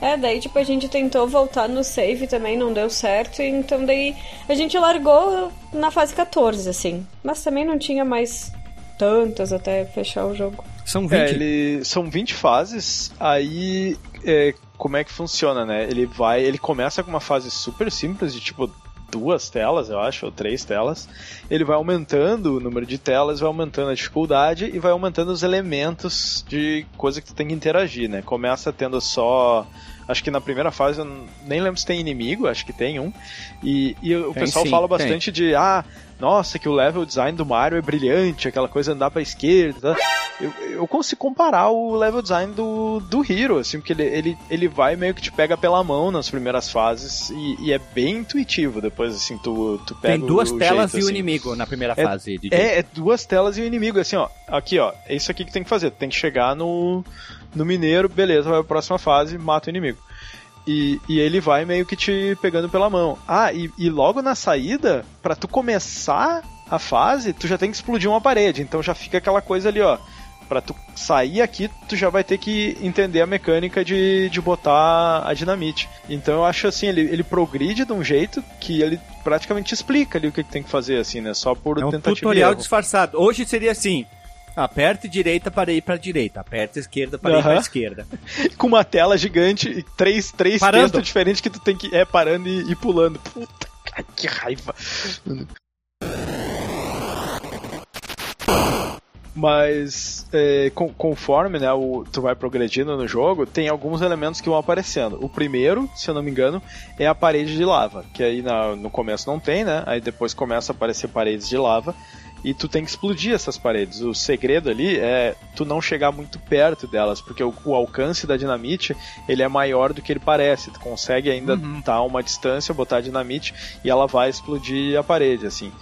É, daí tipo a gente tentou voltar no save também, não deu certo, então daí a gente largou na fase 14, assim. Mas também não tinha mais tantas até fechar o jogo. São 20. É, ele, são 20 fases, aí é, como é que funciona, né? Ele vai, ele começa com uma fase super simples de tipo duas telas, eu acho, ou três telas. Ele vai aumentando o número de telas, vai aumentando a dificuldade e vai aumentando os elementos de coisa que tu tem que interagir, né? Começa tendo só Acho que na primeira fase eu nem lembro se tem inimigo, acho que tem um. E, e o Tem pessoal sim, fala tem. bastante de ah, nossa, que o level design do Mario é brilhante, aquela coisa andar pra esquerda. Eu, eu consigo comparar o level design do, do Hero, assim, porque ele, ele, ele vai meio que te pega pela mão nas primeiras fases e, e é bem intuitivo. Depois, assim, tu, tu pega Tem duas o telas jeito, e o assim. inimigo na primeira É- fase. É, é duas telas e o inimigo, assim, ó. Aqui, ó. É isso aqui que tem que fazer. Tu tem que chegar no, no mineiro, beleza, vai pra próxima fase, mata o inimigo. E, e ele vai meio que te pegando pela mão. Ah, e, e logo na saída, pra tu começar a fase, tu já tem que explodir uma parede. Então já fica aquela coisa ali, ó. Pra tu sair aqui, tu já vai ter que entender a mecânica de, de botar a dinamite. Então eu acho assim, ele, ele progride de um jeito que ele praticamente explica ali o que, que tem que fazer, assim, né? Só por É um tentativa tutorial disfarçado. Hoje seria assim: aperte direita para ir para direita, aperte esquerda para ir para esquerda. [laughs] com uma tela gigante e três, três textos diferentes que tu tem que é parando e, e pulando. Puta, que raiva. Mas é, com- conforme né, o, tu vai progredindo no jogo, tem alguns elementos que vão aparecendo. O primeiro, se eu não me engano, é a parede de lava, que aí na- no começo não tem, né? Aí depois começa a aparecer paredes de lava e tu tem que explodir essas paredes. O segredo ali é tu não chegar muito perto delas, porque o, o alcance da dinamite ele é maior do que ele parece. Tu consegue ainda estar a uma distância, botar a dinamite e ela vai explodir a parede, assim.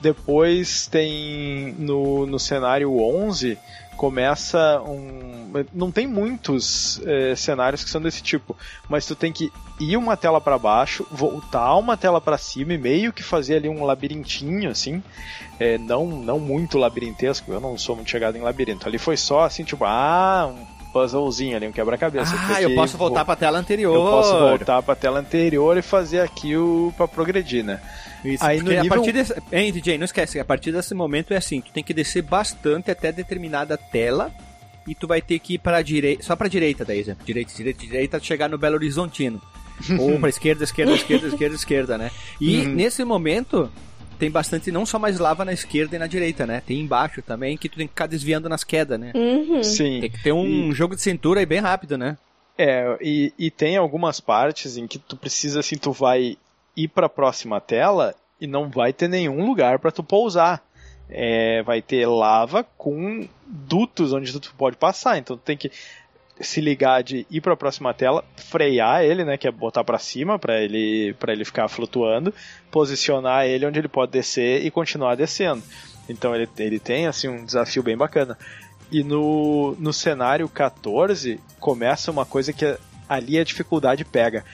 Depois tem no, no cenário 11 começa um. Não tem muitos eh, cenários que são desse tipo, mas tu tem que ir uma tela para baixo, voltar uma tela para cima e meio que fazer ali um labirintinho assim. É, não, não muito labirintesco, eu não sou muito chegado em labirinto. Ali foi só assim, tipo, ah, um puzzlezinho ali, um quebra-cabeça. Ah, eu posso voltar vo- para a tela anterior. Eu posso voltar pra tela anterior e fazer aqui o para progredir, né? Isso, Aí no a nível- partir desse... Hein, DJ, não esquece, a partir desse momento é assim, tu tem que descer bastante até determinada tela e tu vai ter que ir para direita, só para direita daí, exemplo, direita, direita, direita, chegar no Belo Horizontino. [laughs] Ou para esquerda, esquerda, esquerda, esquerda, esquerda, né? E Uhum. nesse momento tem bastante não só mais lava na esquerda e na direita, né? Tem embaixo também que tu tem que ficar desviando nas quedas, né? Uhum. Sim. Tem que ter um jogo de cintura aí bem rápido, né? É, e, e tem algumas partes em que tu precisa, assim, tu vai ir pra próxima tela e não vai ter nenhum lugar pra tu pousar. É, vai ter lava com dutos onde tu pode passar, então tu tem que se ligar de ir pra próxima tela, frear ele, né, que é botar pra cima pra ele para ele ficar flutuando, posicionar ele onde ele pode descer e continuar descendo. Então ele, ele tem assim um desafio bem bacana. E no, no cenário 14 começa uma coisa que ali a dificuldade pega.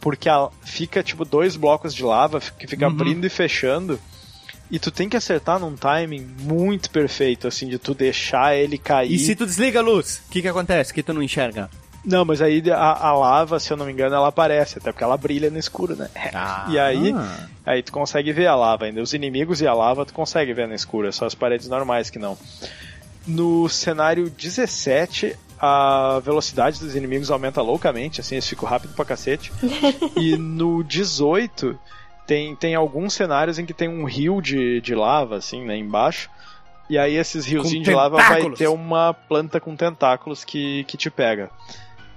Porque a- fica tipo dois blocos de lava que fica Uhum. abrindo e fechando. E tu tem que acertar num timing muito perfeito, assim, de tu deixar ele cair. E se tu desliga a luz, o que que acontece? Que tu não enxerga? Não, mas aí a, a lava, se eu não me engano, ela aparece, até porque ela brilha no escuro, né? E aí, Ah. aí tu consegue ver a lava ainda. Os inimigos e a lava tu consegue ver no escuro, é só as paredes normais que não. No cenário 17, a velocidade dos inimigos aumenta loucamente, assim, eles ficam rápido pra cacete. [laughs] e no 18, tem, tem alguns cenários em que tem um rio de, de lava, assim, né, embaixo. E aí esses riozinhos de lava vai ter uma planta com tentáculos que, que te pega.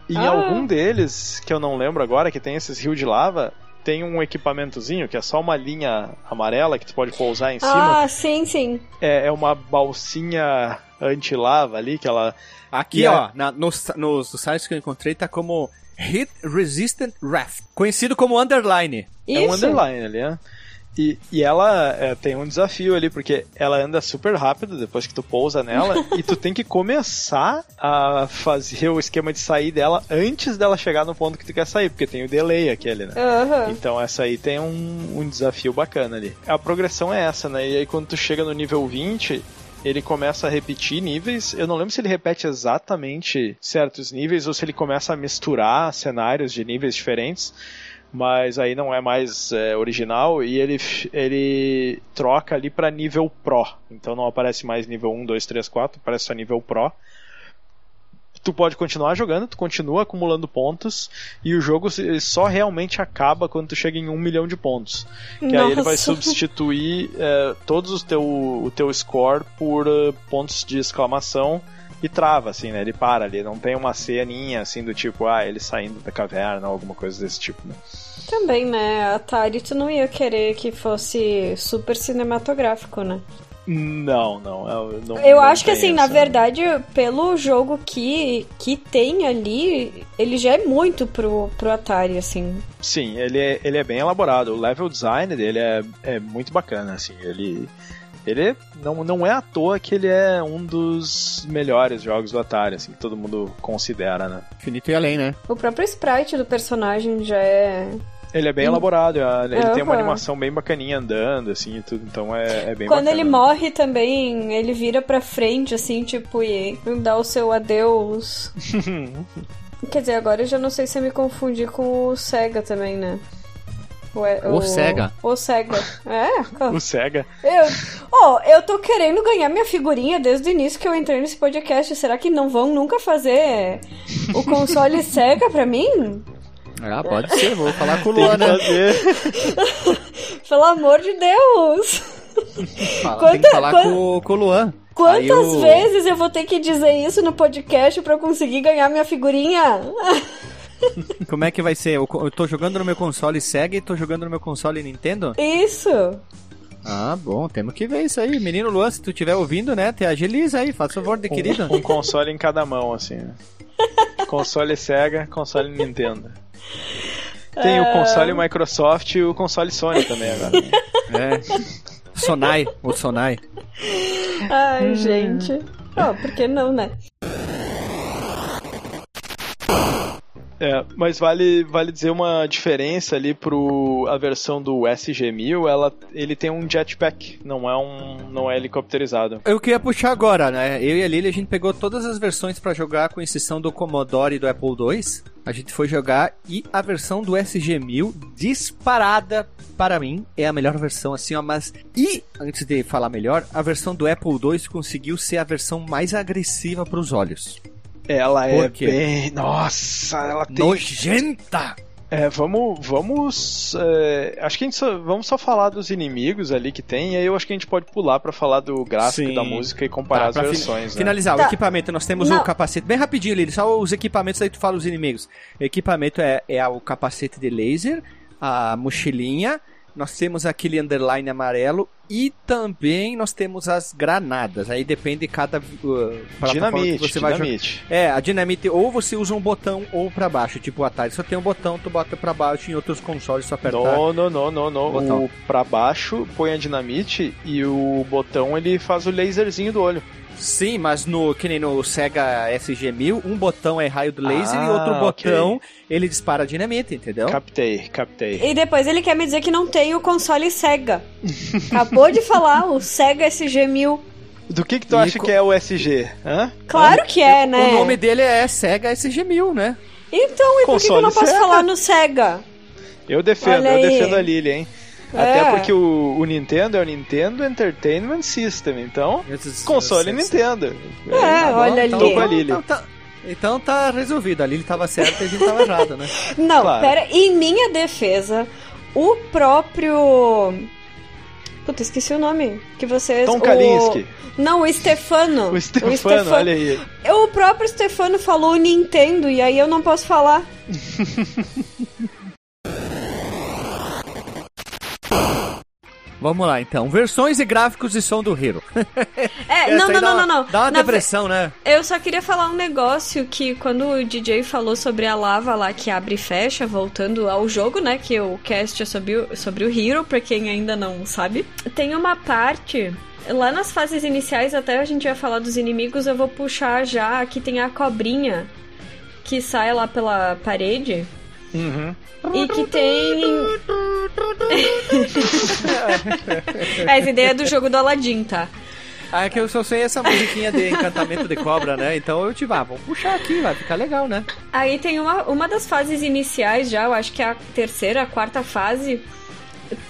E em Ah. algum deles, que eu não lembro agora, que tem esses rios de lava, tem um equipamentozinho que é só uma linha amarela que tu pode pousar em cima. Ah, sim, sim. É, é uma balsinha anti-lava ali que ela. Aqui, E ó, na- nos, nos sites que eu encontrei, tá como Hit Resistant Raft. Conhecido como Underline. É um Isso. underline ali, né? E, e ela é, tem um desafio ali, porque ela anda super rápido depois que tu pousa nela, [laughs] e tu tem que começar a fazer o esquema de sair dela antes dela chegar no ponto que tu quer sair, porque tem o delay aquele, né? Aham. Então essa aí tem um, um desafio bacana ali. A progressão é essa, né? E aí quando tu chega no nível 20, ele começa a repetir níveis. Eu não lembro se ele repete exatamente certos níveis ou se ele começa a misturar cenários de níveis diferentes. Mas aí não é mais é, original e ele, ele troca ali para nível Pro. Então não aparece mais nível 1, 2, 3, 4, aparece só nível Pro tu pode continuar jogando, tu continua acumulando pontos e o jogo só realmente acaba quando tu chega em um milhão de pontos. Que aí ele vai Nossa. [laughs] substituir é, todos os teu, o teu score por eh, pontos de exclamação e trava, assim, né? Ele para ali, não tem uma ceninha assim do tipo, ah, ele saindo da caverna ou alguma coisa desse tipo, né? Também, né? A Atari, tu não ia querer que fosse super cinematográfico, né? Não, não. Eu, não, Eu não acho que assim, na essa- verdade, pelo jogo que, que tem ali, ele já é muito pro, pro Atari, assim. Sim, ele é, ele é bem elaborado. O level design dele é, é muito bacana, assim. Ele, ele não, não é à toa que ele é um dos melhores jogos do Atari, assim, que todo mundo considera, né? Infinito e além, né? O próprio sprite do personagem já é. Ele é bem elaborado, é- ele tem uma animação bem bacaninha andando, assim, e tudo, então é, é bem Quando bacana. ele morre também, ele vira pra frente, assim, tipo, e dá o seu adeus. [laughs] Quer dizer, agora eu já não sei se eu me confundi com o Sega também, né? O Sega. O Sega. É? O Sega. Eu, oh, eu tô querendo ganhar minha figurinha desde o início que eu entrei nesse podcast. Será que não vão nunca fazer o console Sega pra mim? Ah, pode ser, vou falar com o Luan, né? [laughs] Pelo amor de Deus! Fala, Quanta- tem que falar com, com o Luan. Quantas o- vezes eu vou ter que dizer isso no podcast pra eu conseguir ganhar minha figurinha? [laughs] Como é que vai ser? Eu, eu tô jogando no meu console Sega e tô jogando no meu console Nintendo? Isso! Ah, bom, temos que ver isso aí. Menino Luan, se tu estiver ouvindo, né, te agiliza aí, faz favor de querido. Um, um console em cada mão, assim. né? [laughs] Console Sega, console Nintendo. Tem o console Microsoft e o console Sony também agora. né? É. Sonai, o Sonai. Ai, gente. Ó, por que não, né? É, mas vale, vale dizer uma diferença ali pro a versão do SG-1000, ela, ele tem um jetpack, não é um não é helicopterizado. Eu queria puxar agora, né? Eu e a Lili, a gente pegou todas as versões pra jogar, com exceção do Commodore e do Apple II. A gente foi jogar e a versão do SG-1000, disparada para mim, é a melhor versão, assim, ó. Mas, e, antes de falar melhor, a versão do Apple II conseguiu ser a versão mais agressiva pros olhos. Ela Por é quê? bem, nossa, ela tem Nojenta! É, vamos, vamos, é, acho que a gente só, vamos só falar dos inimigos ali que tem, e aí eu acho que a gente pode pular pra falar do gráfico Sim. da música e comparar Tá, as pra fin- versões, né? Finalizar, Tá. o equipamento, nós temos Não. o capacete, bem rapidinho, Lili, só os equipamentos, aí tu fala os inimigos. O equipamento é, é o capacete de laser, a mochilinha, nós temos aquele underline amarelo e também nós temos as granadas. Aí depende de cada uh, Dinamite, que você vai jogar. dinamite. É, a dinamite ou você usa um botão ou pra baixo, tipo o Atari só tem um botão, tu bota pra baixo, em outros consoles só apertar. Não, não, não, não, não. Botão. O pra baixo põe a dinamite e o botão ele faz o laserzinho do olho. Sim, mas no que nem no Sega SG-1000, um botão é raio do laser e Ah, outro ok. botão ele dispara a dinamite, entendeu? Captei, captei. E depois ele quer me dizer que não tem o console Sega. Acabou de falar, o Sega SG-1000. Do que que tu E acha co- que é o SG? Hã? Claro que é, né? O nome dele é Sega SG-1000, né? Então, e por que que eu não Console posso Sega. falar no Sega? Eu defendo, Olha eu aí. defendo a Lily, hein? É. Até porque o, o Nintendo é o Nintendo Entertainment System, então console Nintendo. É, Tá bom, olha então, ali. Tô com a Lili. Então tá, então tá resolvido. A Lili tava certa e a gente tava errado, né? [laughs] Não, Claro. pera, em minha defesa, o próprio. Puta, esqueci o nome. Que vocês. Tom o- Kalinske. Não, o Stefano. [laughs] O Stefano, olha aí. O próprio Stefano falou Nintendo e aí eu não posso falar. [laughs] Vamos lá, então. Versões e gráficos de som do Hero. [laughs] É, não, não, não, não, não. Dá uma depressão, né? Eu só queria falar um negócio que quando o DJ falou sobre a lava lá que abre e fecha, voltando ao jogo, né? Que o cast é sobre o, sobre o Hero, pra quem ainda não sabe. Tem uma parte. Lá nas fases iniciais, até a gente vai falar dos inimigos, eu vou puxar já que tem a cobrinha que sai lá pela parede. Uhum. E que tem. [laughs] Essa ideia é do jogo do Aladdin, tá? Ah, é que eu só sei essa musiquinha de encantamento de cobra, né? Então eu tive, ah, vamos puxar aqui, vai ficar legal, né? Aí tem uma, uma das fases iniciais já, eu acho que é a terceira, a quarta fase.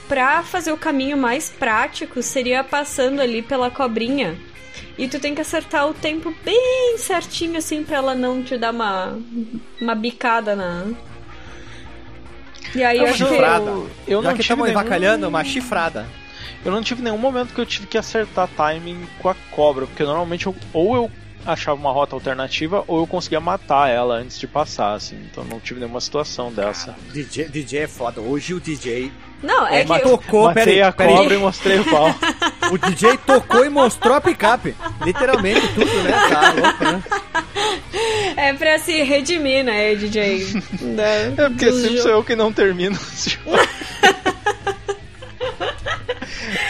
Pra fazer o caminho mais prático, seria passando ali pela cobrinha. E tu tem que acertar o tempo bem certinho, assim, pra ela não te dar uma, uma bicada na. E aí que. chifrada. eu, eu Já não que tive estamos nenhum... avacalhando, uma chifrada. Eu não tive nenhum momento que eu tive que acertar timing com a cobra, porque normalmente eu- ou eu achava uma rota alternativa ou eu conseguia matar ela antes de passar, assim. Então não tive nenhuma situação dessa. DJ, DJ é foda. Hoje o DJ Não, é, que. mas eu- tocou, Matei peraí, a peraí. cobra e mostrei o pau. [laughs] O DJ tocou e mostrou a picape. Literalmente tudo, né? Tá louco, né? [laughs] É pra se redimir, né, DJ? Da- [laughs] É porque sempre jogo. sou eu que não termino esse jogo.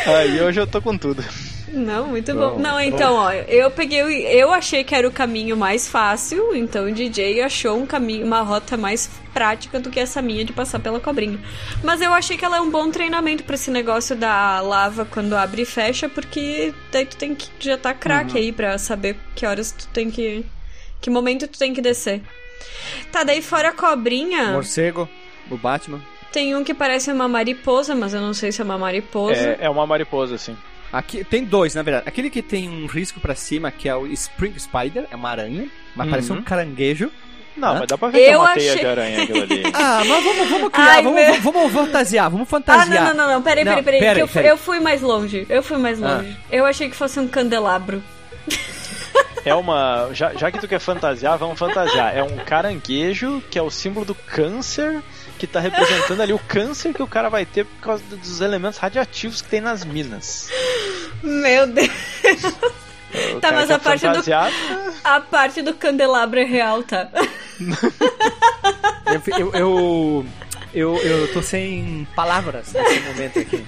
Aí hoje eu tô com tudo. Não, muito Bom, bom. Não, então, ó, eu peguei. o- Eu achei que era o caminho mais fácil, então o DJ achou um caminho, uma rota mais prática do que essa minha de passar pela cobrinha. Mas eu achei que ela é um bom treinamento pra esse negócio da lava quando abre e fecha, porque daí tu tem que já tá craque Uhum. aí pra saber que horas tu tem que. Que momento tu tem que descer. Tá, daí fora a cobrinha, Morcego, o Batman. Tem um que parece uma mariposa, mas eu não sei se é uma mariposa. É, é uma mariposa, assim. Aqui tem dois, na verdade. Aquele que tem um risco pra cima, que é o Spring Spider, é uma aranha, mas Uhum. parece um caranguejo. Não, Hã? mas dá pra ver que é Eu uma teia achei- de aranha aquilo ali. [laughs] Ah, mas vamos, vamos criar, Ai, vamos, meu- vamos fantasiar, vamos Ah, fantasiar. não, não, não, não, peraí, Não, peraí, peraí. peraí, que eu, peraí. eu fui mais longe. Eu fui mais Ah. longe. Eu achei que fosse um candelabro. É uma. Já, já que tu quer fantasiar, vamos fantasiar. É um caranguejo que é o símbolo do câncer, que tá representando ali o câncer que o cara vai ter por causa dos elementos radiativos que tem nas minas. Meu Deus. O Tá, mas quer a parte do- fantasiar, A parte do candelabro é real, tá? Eu, eu, eu, eu, eu tô sem palavras nesse momento aqui.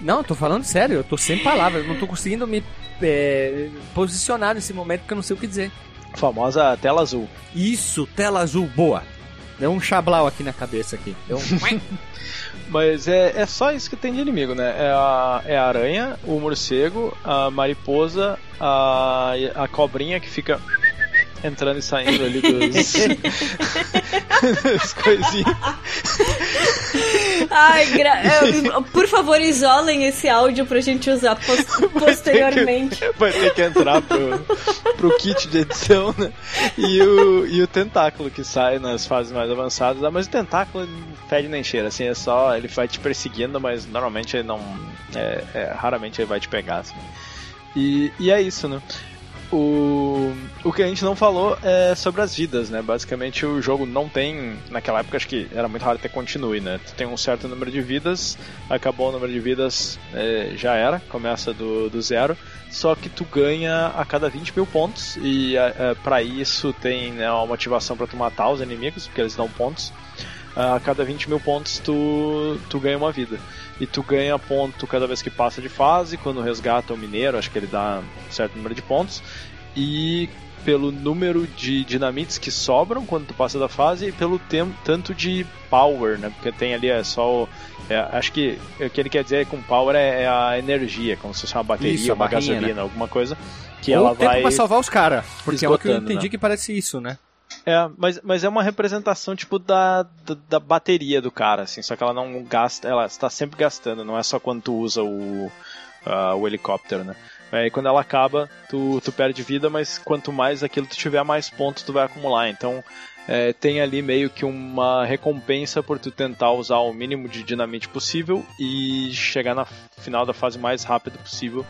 Não, tô falando sério, eu tô sem palavras, não tô conseguindo me é, posicionar nesse momento porque eu não sei o que dizer. Famosa tela azul. Isso, tela azul, boa. Deu um chablau aqui na cabeça aqui. Deu um... [laughs] Mas é, é só isso que tem de inimigo, né? É a, é a aranha, o morcego, a mariposa, a, a cobrinha que fica entrando e saindo ali dos. [laughs] das coisinhas. Ai, gra... eu- por favor, isolem esse áudio pra gente usar pos- [laughs] posteriormente. Vai ter que entrar pro, pro kit de edição, né? E o, e o tentáculo que sai nas fases mais avançadas. Ah, Mas o tentáculo não fede nem cheira, assim, é só. Ele vai te perseguindo, mas normalmente ele não. É, é, raramente ele vai te pegar, assim. E, e é isso, né? O, o que a gente não falou é sobre as vidas, né? Basicamente o jogo não tem. Naquela época acho que era muito raro ter continue, né? Tu tem um certo número de vidas, acabou o número de vidas, é, já era, começa do, do zero. Só que tu ganha a cada 20 mil pontos, e é, para isso tem né, uma motivação para tu matar os inimigos, porque eles dão pontos. A cada 20 mil pontos tu, tu ganha uma vida. E tu ganha ponto cada vez que passa de fase, quando resgata o mineiro, acho que ele dá um certo número de pontos. E pelo número de dinamites que sobram quando tu passa da fase e pelo tempo, tanto de power, né? Porque tem ali é só o, é, acho que o que ele quer dizer com power é, é a energia, como se fosse uma bateria, Isso, uma barrinha, gasolina, alguma coisa que Ou ela tempo vai pra salvar os caras. Porque é o que eu entendi né? que parece isso, né? É, mas, mas é uma representação tipo da, da, da bateria do cara, assim, só que ela não gasta, ela está sempre gastando, não é só quando tu usa o, ah, o helicóptero, né? Aí quando ela acaba, tu, tu perde vida, mas quanto mais aquilo tu tiver, mais pontos tu vai acumular. Então é, tem ali meio que uma recompensa por tu tentar usar o mínimo de dinamite possível e chegar na final da fase mais rápido possível,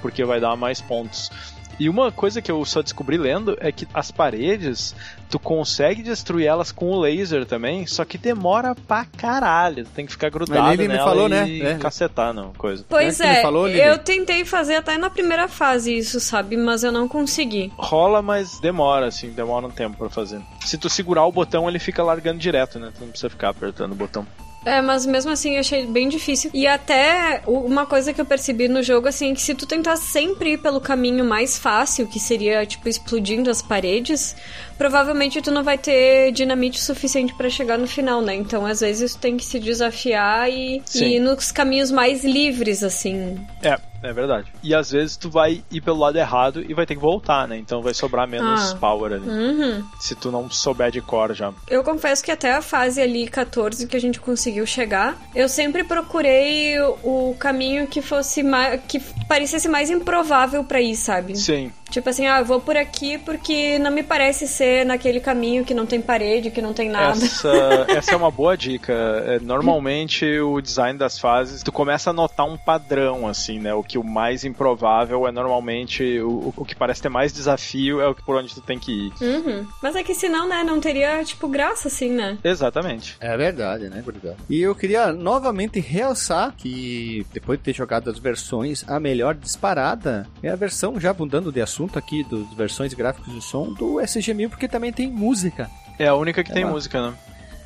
porque vai dar mais pontos. E uma coisa que eu só descobri lendo é que as paredes, tu consegue destruir elas com o laser também, só que demora pra caralho. Tu tem que ficar grudado Ele me nela falou, e né? É. cacetar, não, coisa. Pois ele é, falou, eu tentei fazer até na primeira fase isso, sabe? Mas eu não consegui. Rola, mas demora, assim, demora um tempo pra fazer. Se tu segurar o botão, ele fica largando direto, né? Tu não precisa ficar apertando o botão. É, mas mesmo assim eu achei bem difícil. E até uma coisa que eu percebi no jogo, assim, é que se tu tentar sempre ir pelo caminho mais fácil, que seria, tipo, explodindo as paredes, provavelmente tu não vai ter dinamite suficiente pra chegar no final, né? Então, às vezes, tu tem que se desafiar e, Sim. e ir nos caminhos mais livres, assim. É, é verdade. E às vezes tu vai ir pelo lado errado e vai ter que voltar, né? Então vai sobrar menos Ah. power ali. Uhum. Se tu não souber de cor já. Eu confesso que até a fase ali 14 que a gente conseguiu chegar, eu sempre procurei o, caminho que fosse mais. que parecesse mais improvável pra ir, sabe? Sim. Tipo assim, ah, eu vou por aqui porque não me parece ser naquele caminho que não tem parede, que não tem nada. Essa, essa é uma boa dica. É, normalmente o design das fases, tu começa a notar um padrão, assim, né? O que o mais improvável é normalmente o, o que parece ter mais desafio é o que por onde tu tem que ir. Uhum. Mas é que senão, né, não teria, tipo, graça assim, né? Exatamente. É verdade, né, Gordão? E eu queria novamente realçar que, depois de ter jogado as versões, a melhor disparada é a versão, já mudando de assunto aqui, das versões gráficos de som, do SG-1000, porque também tem música. É a única que tem lá. música, né?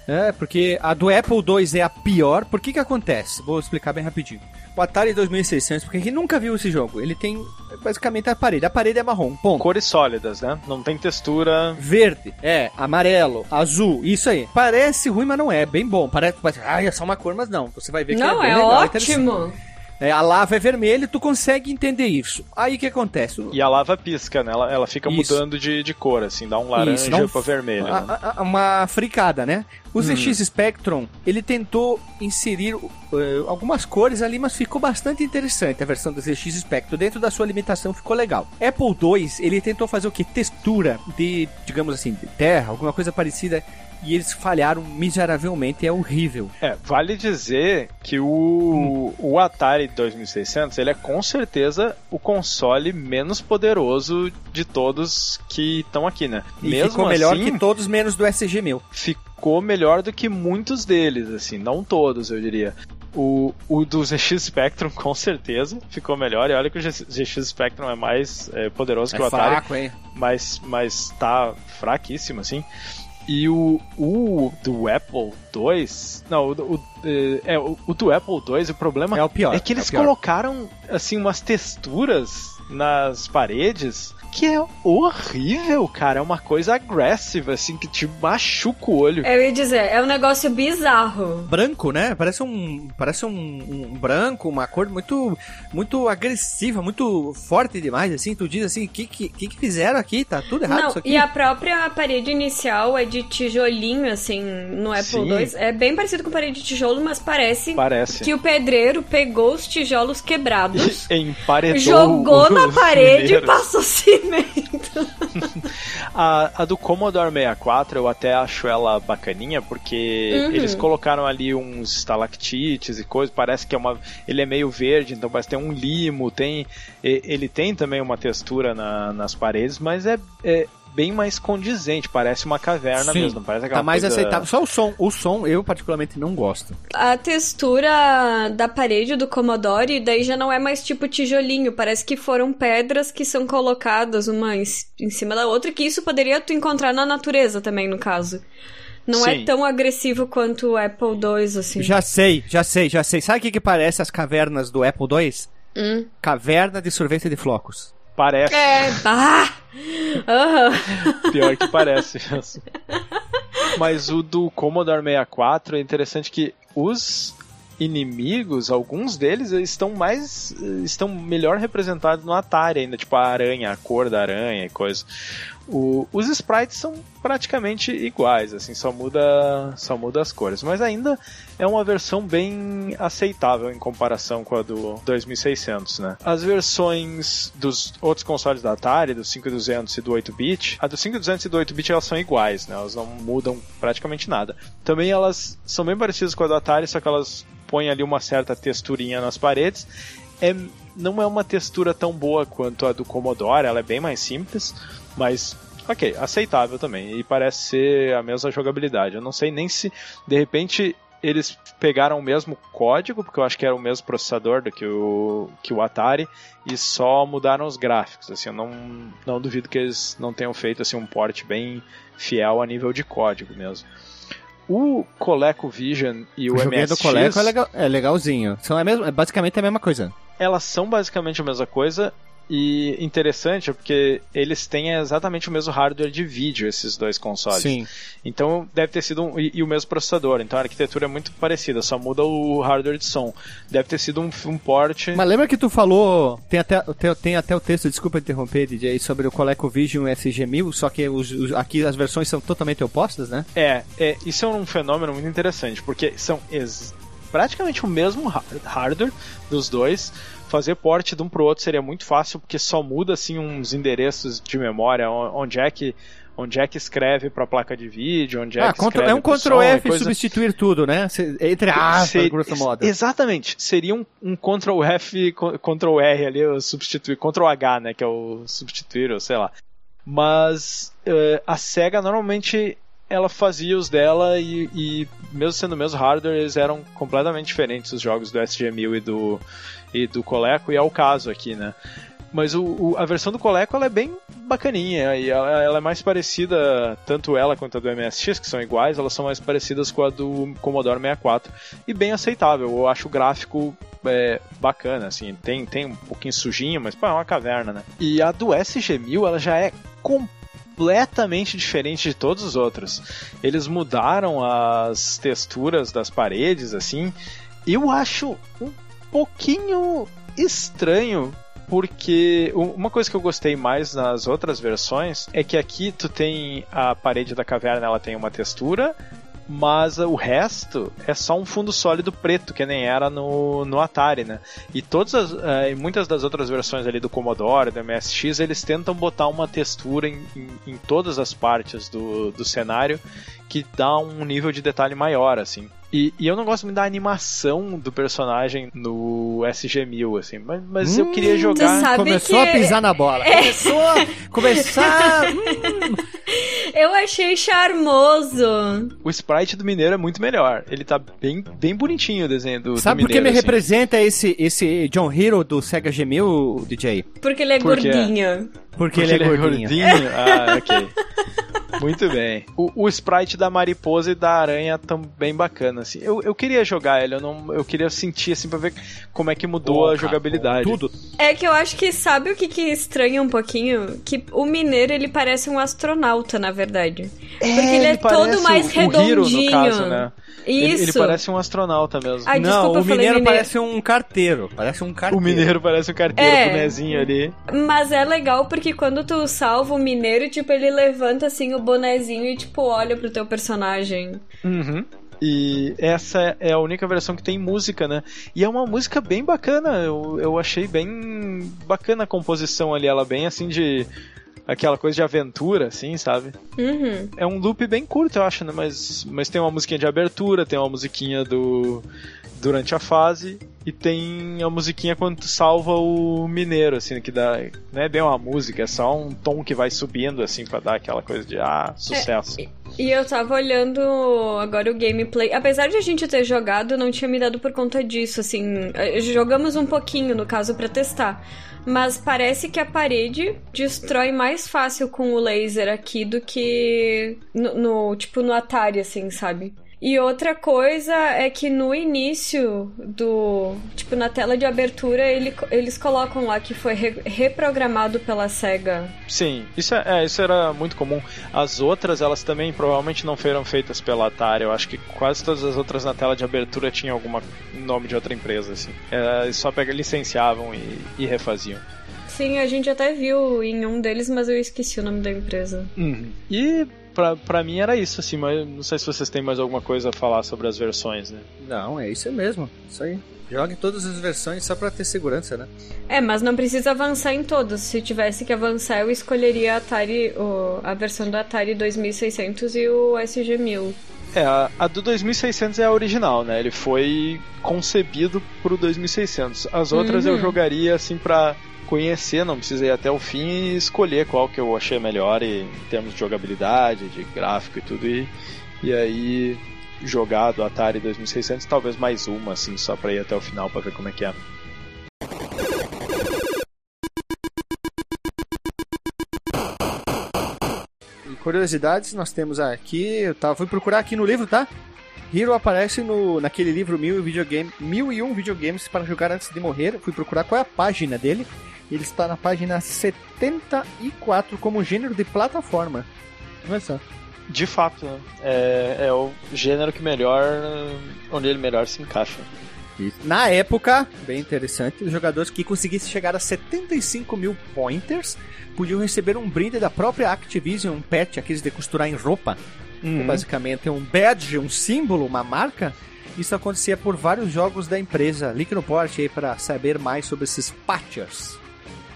É, porque a do Apple II é a pior. Por que que acontece? Vou explicar bem rapidinho. O Atari 2600, porque quem nunca viu esse jogo, ele tem basicamente a parede. A parede é marrom, ponto. Cores sólidas, né? Não tem textura. Verde, é, amarelo, azul, isso aí. Parece ruim, mas não é. Bem bom. Parece, parece ah, é só uma cor, mas não. Você vai ver que não, é é, bem legal, interessante. ótimo. É, a lava é vermelha tu consegue entender isso. Aí o que acontece? E a lava pisca, né? Ela, ela fica Isso. mudando de, de cor, assim, dá um laranja Isso, um- pra vermelho. a- né? a- a- uma fricada, né? O Hum. ZX Spectrum, ele tentou inserir eh, algumas cores ali, mas ficou bastante interessante a versão do ZX Spectrum. Dentro da sua limitação ficou legal. Apple II, ele tentou fazer o que? Textura de, digamos assim, de terra, alguma coisa parecida. E eles falharam miseravelmente, é horrível. É, vale dizer que o, o Atari 2600, ele é com certeza o console menos poderoso de todos que estão aqui, né? E Mesmo ficou melhor assim, que todos, menos do SG-1000. ficou melhor do que muitos deles, assim, não todos, eu diria. O, o do ZX Spectrum, [laughs] com certeza, ficou melhor. E olha que o ZX Spectrum é mais é, poderoso que o Atari, hein? mas, mas tá fraquíssimo, assim. E o, o do Apple 2. Não, o, o, é, o, o do Apple 2, o problema É o pior. é que é eles pior. colocaram assim umas texturas nas paredes que é horrível, cara. É uma coisa agressiva, assim, que te machuca o olho. Eu ia dizer, é um negócio bizarro. branco, né? Parece um parece um, um branco, uma cor muito muito agressiva, muito forte demais, assim. Tu diz assim, o que, que que fizeram aqui? Tá tudo errado Não, isso aqui. e a própria parede inicial é de tijolinho, assim, no Apple Sim. II. É bem parecido com parede de tijolo, mas parece Parece. que o pedreiro pegou os tijolos quebrados, [laughs] Emparedou jogou [laughs] na parede e mineiros. passou cimento. [laughs] A, a do Commodore 64 eu até acho ela bacaninha porque Uhum. eles colocaram ali uns estalactites e coisas, parece que é uma ele é meio verde, então parece ter um limo, tem ele tem também uma textura na- nas paredes, mas é, é bem mais condizente, parece uma caverna Sim, mesmo, parece Tá mais coisa- aceitável. Só o som. O som eu particularmente não gosto. A textura da parede do Commodore daí já não é mais tipo tijolinho, parece que foram pedras que são colocadas uma em, em cima da outra, que isso poderia tu encontrar na natureza também, no caso. Não é Sim. tão agressivo quanto o Apple II, assim. Já sei, já sei, já sei. Sabe o que que parece as cavernas do Apple II? Hum. Caverna de sorvete de flocos. Parece, É! Aham. pior que parece. mesmo. Mas o do Commodore 64 é interessante que os inimigos, alguns deles eles estão mais estão melhor representados no Atari ainda, tipo a aranha, a cor da aranha e coisa. O- os sprites são praticamente iguais, assim, só muda só muda as cores, mas ainda é uma versão bem aceitável em comparação com a do 2600, né? As versões dos outros consoles da Atari, do 5200 e do 8-bit, a do 5200 e do 8-bit elas são iguais, né? Elas não mudam praticamente nada. Também elas são bem parecidas com a do Atari, só que elas põem ali uma certa texturinha nas paredes. é, não é uma textura tão boa quanto a do Commodore, ela é bem mais simples, mas ok, aceitável também. E parece ser a mesma jogabilidade. Eu não sei nem se de repente eles pegaram o mesmo código, porque eu acho que era o mesmo processador do que o, que o Atari, e só mudaram os gráficos. Assim, eu não, não duvido que eles não tenham feito assim, um port bem fiel a nível de código mesmo. O ColecoVision e o, O MSX, do Coleco é, legal, é legalzinho. São a mesma, é basicamente a mesma coisa. elas são basicamente a mesma coisa. E interessante é porque eles têm exatamente o mesmo hardware de vídeo, esses dois consoles. Sim. Então deve ter sido um, e, e o mesmo processador. Então a arquitetura é muito parecida, só muda o hardware de som. Deve ter sido um, um port. Mas lembra que tu falou, tem até, tem, tem até o texto, desculpa interromper, DJ, sobre o ColecoVision SG-1000, só que os, os- aqui as versões são totalmente opostas, né? É, é, isso é um fenômeno muito interessante, porque são praticamente o mesmo ha- hardware dos dois. Fazer port de um pro outro seria muito fácil, porque só muda assim uns endereços de memória, on- onde é que onde é que escreve para a placa de vídeo, onde é ah, que Ctrl- escreve é um Ctrl F coisa- substituir tudo, né? Entre aspas, Ser- grosso modo. Exatamente. Seria um, um Ctrl F, Ctrl R ali, substituir, Ctrl H, né, que é o substituir, ou sei lá. Mas eh, a SEGA normalmente ela fazia os dela e, e mesmo sendo o mesmo hardware, eles eram completamente diferentes os jogos do SG-1000 e do, e do Coleco, e é o caso aqui, né. Mas o, o- a versão do Coleco ela é bem bacaninha e ela, ela é mais parecida, tanto ela quanto a do MSX, que são iguais, elas são mais parecidas com a do Commodore 64 e bem aceitável. Eu acho o gráfico é, bacana, assim, tem, tem um pouquinho sujinho, mas pô, é uma caverna, né? E a do SG-1000 ela já é completamente diferente de todos os outros. Eles mudaram as texturas das paredes, assim. Eu acho um pouquinho estranho porque uma coisa que eu gostei mais nas outras versões é que aqui tu tem a parede da caverna, ela tem uma textura, mas o resto é só um fundo sólido preto, que nem era no, no Atari, né? E todas as, eh, muitas das outras versões ali do Commodore, do MSX, eles tentam botar uma textura em, em, em todas as partes do, do cenário que dá um nível de detalhe maior, assim. E, e eu não gosto muito da animação do personagem no SG-1000, assim, mas, mas eu queria jogar... Começou que- a pisar na bola. Começou a começar. [laughs] Eu achei charmoso. O sprite do Mineiro é muito melhor. Ele tá bem, bem bonitinho o desenho do, Sabe do por que me assim. representa esse, esse John Hero do Sega G1000, DJ? Porque ele é Por quê? gordinho. Porque, Porque ele é gordinho. ah, ok. [laughs] Muito bem. O, o sprite da mariposa e da aranha tão bem bacana, assim. Eu, eu queria jogar ele, eu, não, eu queria sentir, assim, pra ver como é que mudou a jogabilidade. Tudo. É que eu acho que sabe o que, que estranha um pouquinho? Que o mineiro ele parece um astronauta, na verdade. É, Porque ele é todo mais o- o Hiro, redondinho. no caso, né? Ele, Isso. ele parece um astronauta mesmo. Ai, não, desculpa, o mineiro mineiro. parece um carteiro. Parece um carteiro. O mineiro parece um carteiro, É. bonezinho ali. Mas é legal porque quando tu salva o mineiro, tipo, ele levanta assim o bonezinho e, tipo, olha pro teu personagem. Uhum. E essa é a única versão que tem música, né? E é uma música bem bacana. Eu, eu achei bem bacana a composição ali. Ela bem assim de. Aquela coisa de aventura, assim, sabe? Uhum. É um loop bem curto, eu acho, né? Mas, mas tem uma musiquinha de abertura, tem uma musiquinha do. Durante a fase, e tem a musiquinha quando tu salva o mineiro, assim, que dá. Não é bem uma música, é só um tom que vai subindo, assim, pra dar aquela coisa de ah, sucesso. E eu tava olhando agora o gameplay. Apesar de a gente ter jogado, não tinha me dado por conta disso, assim. eh, Jogamos um pouquinho, no caso, pra testar. Mas parece que a parede destrói mais fácil com o laser aqui do que no, no- tipo no Atari, assim, sabe? E outra coisa é que no início do. Tipo, na tela de abertura, ele- eles colocam lá que foi re- reprogramado pela SEGA. Sim, isso, é, é, isso era muito comum. As outras, elas também provavelmente não foram feitas pela Atari. Eu acho que quase todas as outras na tela de abertura tinham algum nome de outra empresa, assim. É, eles só pega, licenciavam e, e refaziam. Sim, a gente até viu em um deles, mas eu esqueci o nome da empresa. E pra, pra mim era isso, assim, mas não sei se vocês têm mais alguma coisa a falar sobre as versões, né? Não, é isso mesmo. Isso aí. Jogue todas as versões só pra ter segurança, né? É, mas não precisa avançar em todos. Se tivesse que avançar, eu escolheria a Atari, o- a versão do Atari 2600 e o SG-1000. É, a, a do 2600 é a original, né? Ele foi concebido pro 2600. As outras Uhum. eu jogaria assim pra conhecer, não precisei ir até o fim e escolher qual que eu achei melhor e- em termos de jogabilidade, de gráfico e tudo. E, e aí jogar do Atari 2600, talvez mais uma, assim, só pra ir até o final pra ver como é que é. Curiosidades, nós temos aqui, eu tava, fui procurar aqui no livro, tá? Hero aparece no, naquele livro mil, e videogame, mil e um videogames para jogar antes de morrer. Fui procurar qual é a página dele. Ele está na página 74 como gênero de plataforma. Olha só. De fato, né? é, é o gênero que melhor. onde ele melhor se encaixa. Na época, bem interessante, os jogadores que conseguissem chegar a 75 mil pointers podiam receber um brinde da própria Activision, um pet, aqueles de costurar em roupa. Uhum. Basicamente, um badge, um símbolo, uma marca. Isso acontecia por vários jogos da empresa. Link no post aí para saber mais sobre esses patchers.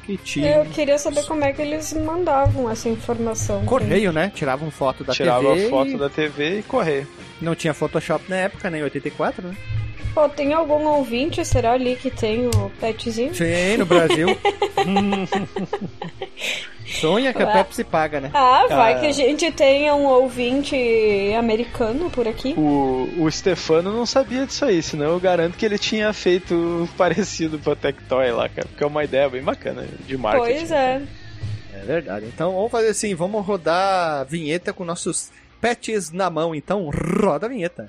Que Eu queria saber como é que eles mandavam essa informação. Correio, né? Tiravam foto da Tirava TV. a foto e da TV e correr. Não tinha Photoshop na época, nem em 84, né? Pô, tem algum ouvinte, será ali que tem o petzinho? Sim, no Brasil. [laughs] Sonha que a. Pepsi paga, né? Ah, vai Ah. que a gente tenha um ouvinte americano por aqui. O, o Stefano não sabia disso aí, senão eu garanto que ele tinha feito parecido pro Tectoy lá, cara. Porque é uma ideia bem bacana de marketing. Pois é. É verdade. Então vamos fazer assim, vamos rodar a vinheta com nossos pets na mão. Então roda a vinheta.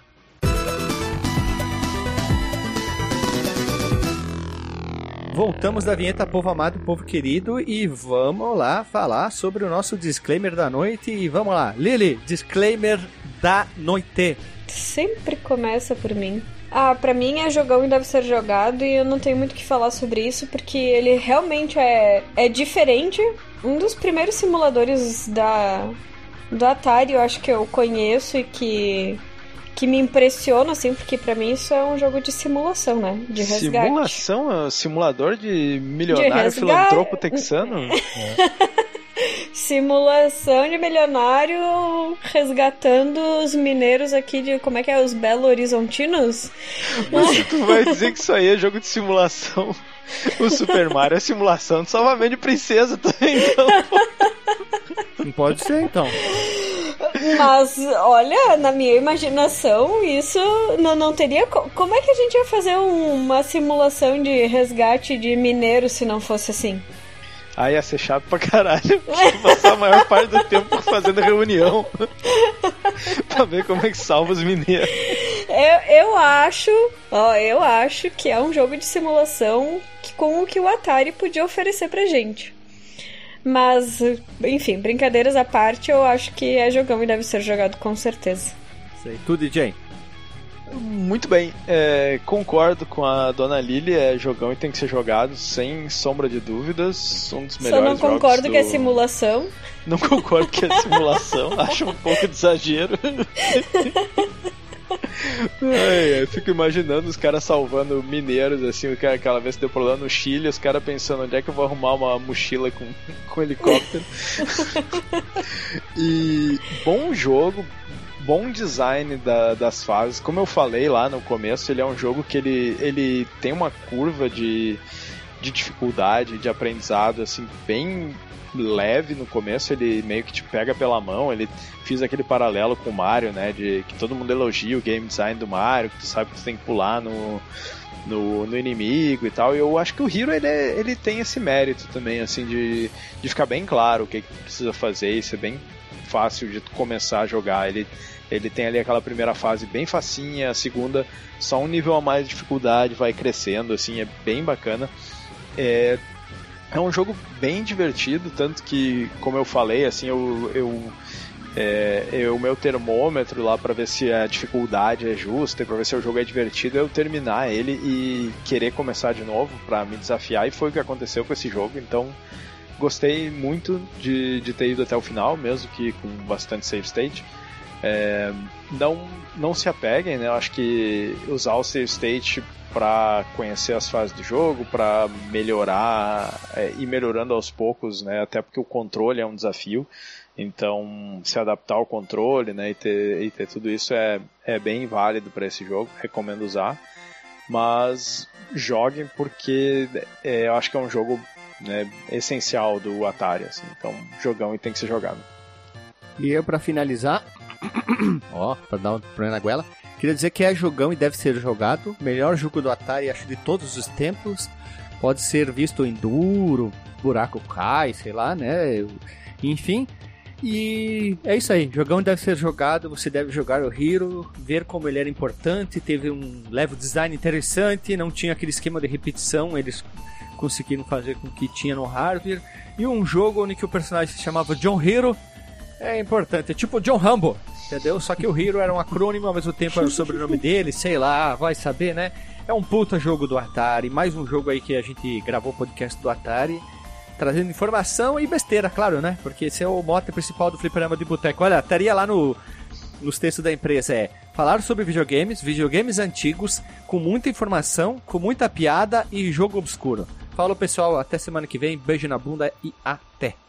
Voltamos da vinheta Povo Amado, Povo Querido e vamos lá falar sobre o nosso disclaimer da noite. E vamos lá, Lili, disclaimer da noite. Sempre começa por mim. Ah, pra mim é jogão e deve ser jogado e eu não tenho muito o que falar sobre isso porque ele realmente é, é diferente. Um dos primeiros simuladores da do Atari eu acho que eu conheço e que que me impressiona assim, porque pra mim isso é um jogo de simulação, né? De resgate. Simulação? é um Simulador de milionário resgate. filantropo texano? [laughs] Simulação de milionário resgatando os mineiros aqui de como é que é os Belo Horizontinos? Mas tu vai dizer que isso aí é jogo de simulação. O Super Mario é simulação de salvamento de princesa também, então. Não pode ser então. Mas, olha, na minha imaginação, isso não, não teria. co- Como é que a gente ia fazer um- uma simulação de resgate de mineiro se não fosse assim? Aí ia ser chato pra caralho. Passar a maior parte do tempo fazendo reunião. [laughs] pra ver como é que salva os mineiros. Eu, eu acho, ó, eu acho que é um jogo de simulação que, com o que o Atari podia oferecer pra gente. Mas, enfim, brincadeiras à parte, eu acho que é jogão e deve ser jogado com certeza. Sei. Tu, DJ. Muito bem, é, concordo com a dona Lily, é jogão e tem que ser jogado sem sombra de dúvidas. Um dos Só melhores não concordo jogos que é simulação. Não concordo que é simulação, [laughs] acho um pouco de exagero. [laughs] Ai, eu fico imaginando os caras salvando mineiros, assim, o cara, aquela vez que deu problema no Chile, os caras pensando onde é que eu vou arrumar uma mochila com, com helicóptero. e bom jogo, bom design da- das fases. Como eu falei lá no começo, ele é um jogo que ele, ele tem uma curva de, de dificuldade, de aprendizado, assim, bem leve no começo, ele meio que te pega pela mão, ele fiz aquele paralelo com o Mario, né, de que todo mundo elogia o game design do Mario, que tu sabe que tu tem que pular no, no, no inimigo e tal, e eu acho que o Hero, ele, ele tem esse mérito também, assim, de, de ficar bem claro o que, que precisa fazer e ser bem fácil de tu começar a jogar, ele ele tem ali aquela primeira fase bem facinha, a segunda só um nível a mais de dificuldade, vai crescendo, assim, é bem bacana. É, é um jogo bem divertido, tanto que, como eu falei, assim, eu, eu é, eu- o meu termômetro lá para ver se a dificuldade é justa e para ver se o jogo é divertido, é eu terminar ele e querer começar de novo para me desafiar, e foi o que aconteceu com esse jogo, então gostei muito de, de ter ido até o final, mesmo que com bastante save state. É, não, não se apeguem, né? Eu acho que usar o save state para conhecer as fases do jogo, para melhorar é, e melhorando aos poucos, né? Até porque o controle é um desafio. Então, se adaptar ao controle, né, e ter, e ter tudo isso é, é bem válido para esse jogo. Recomendo usar. Mas joguem porque é, eu acho que é um jogo né, essencial do Atari. Assim. Então, jogão e tem que ser jogado. E eu, para finalizar, [coughs] ó, para dar um problema na goela, queria dizer que é jogão e deve ser jogado. Melhor jogo do Atari, acho, de todos os tempos. Pode ser visto em duro, buraco cai, sei lá, né? Enfim. E é isso aí, jogão deve ser jogado, você deve jogar o Hero, ver como ele era importante, teve um level design interessante, não tinha aquele esquema de repetição, eles conseguiram fazer com que tinha no hardware, e um jogo onde o personagem se chamava John Hero, é importante, é tipo John Rambo, entendeu? Só que o Hero era um acrônimo, ao mesmo tempo era o sobrenome dele, sei lá, vai saber, né? É um puta jogo do Atari, mais um jogo aí que a gente gravou podcast do Atari, trazendo informação e besteira, claro, né? Porque esse é o mote principal do Fliperama de Boteco. Olha, estaria lá no, nos textos da empresa é falar sobre videogames, videogames antigos, com muita informação, com muita piada e jogo obscuro. Falou pessoal, até semana que vem, beijo na bunda e até!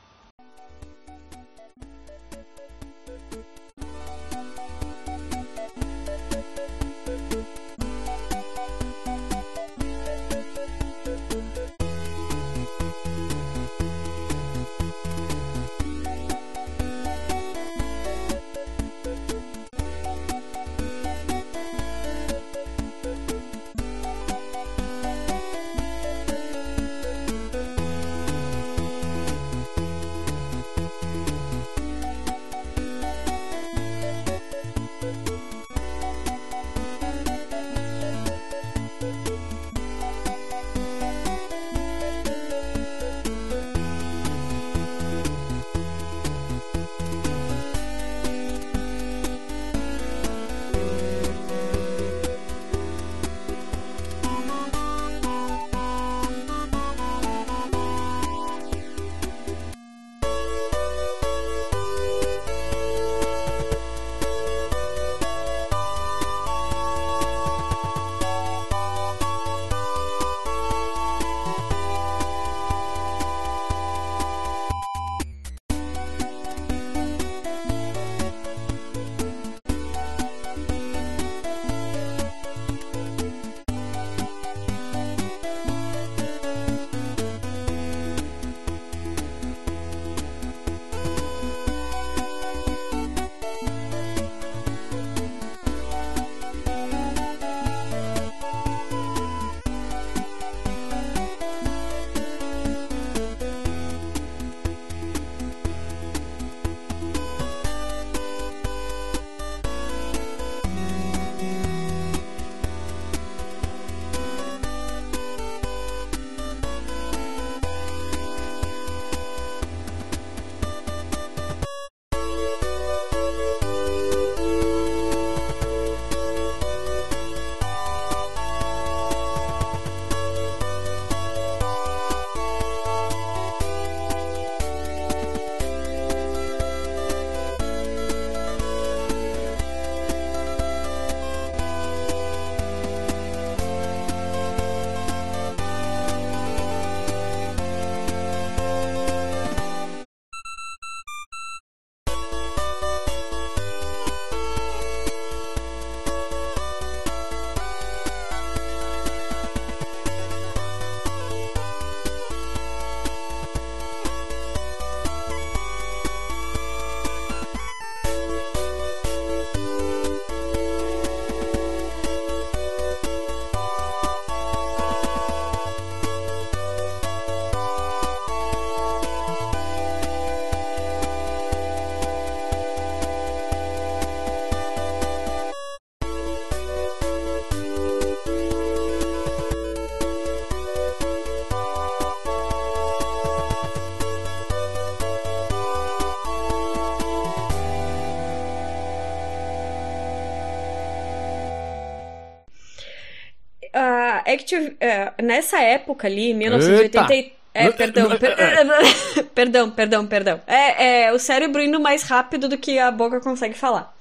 É, nessa época ali, 1983. É, perdão, per... É, é. [laughs] perdão, perdão, perdão. É, é o cérebro indo mais rápido do que a boca consegue falar.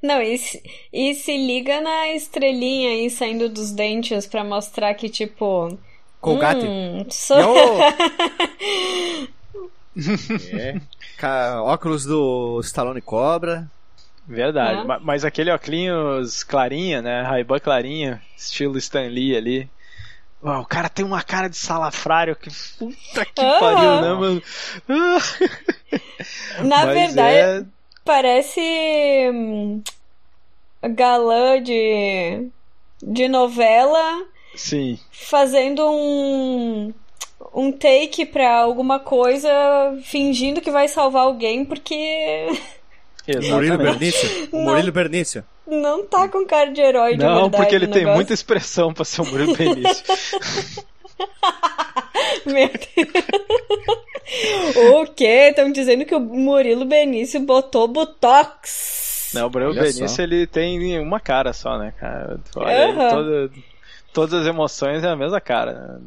Não, e se, e se liga na estrelinha aí saindo dos dentes para mostrar que, tipo. Colgate? Hum, sou... [laughs] é. Óculos do Stallone Cobra. Verdade. Ma- Mas aquele óculos clarinha, né? Ray-Ban clarinha, estilo Stan Lee ali. Uau, o cara tem uma cara de salafrário que puta que Aham. pariu, né, mano? [laughs] Na verdade, é- parece. hum, galã de. de novela Sim. fazendo um. um take pra alguma coisa, fingindo que vai salvar alguém, porque [laughs] Murilo Exatamente. Bernício. O. Murilo Bernício. não tá com cara de herói de Não, verdade. porque ele tem negócio. muita expressão pra ser o Murilo Benício. [laughs] Meu Deus. O quê? Estão dizendo que o Murilo Benício botou Botox. Não, o Murilo Olha Benício só. ele tem uma cara só, né, cara? Olha, toda- todas as emoções é a mesma cara. né?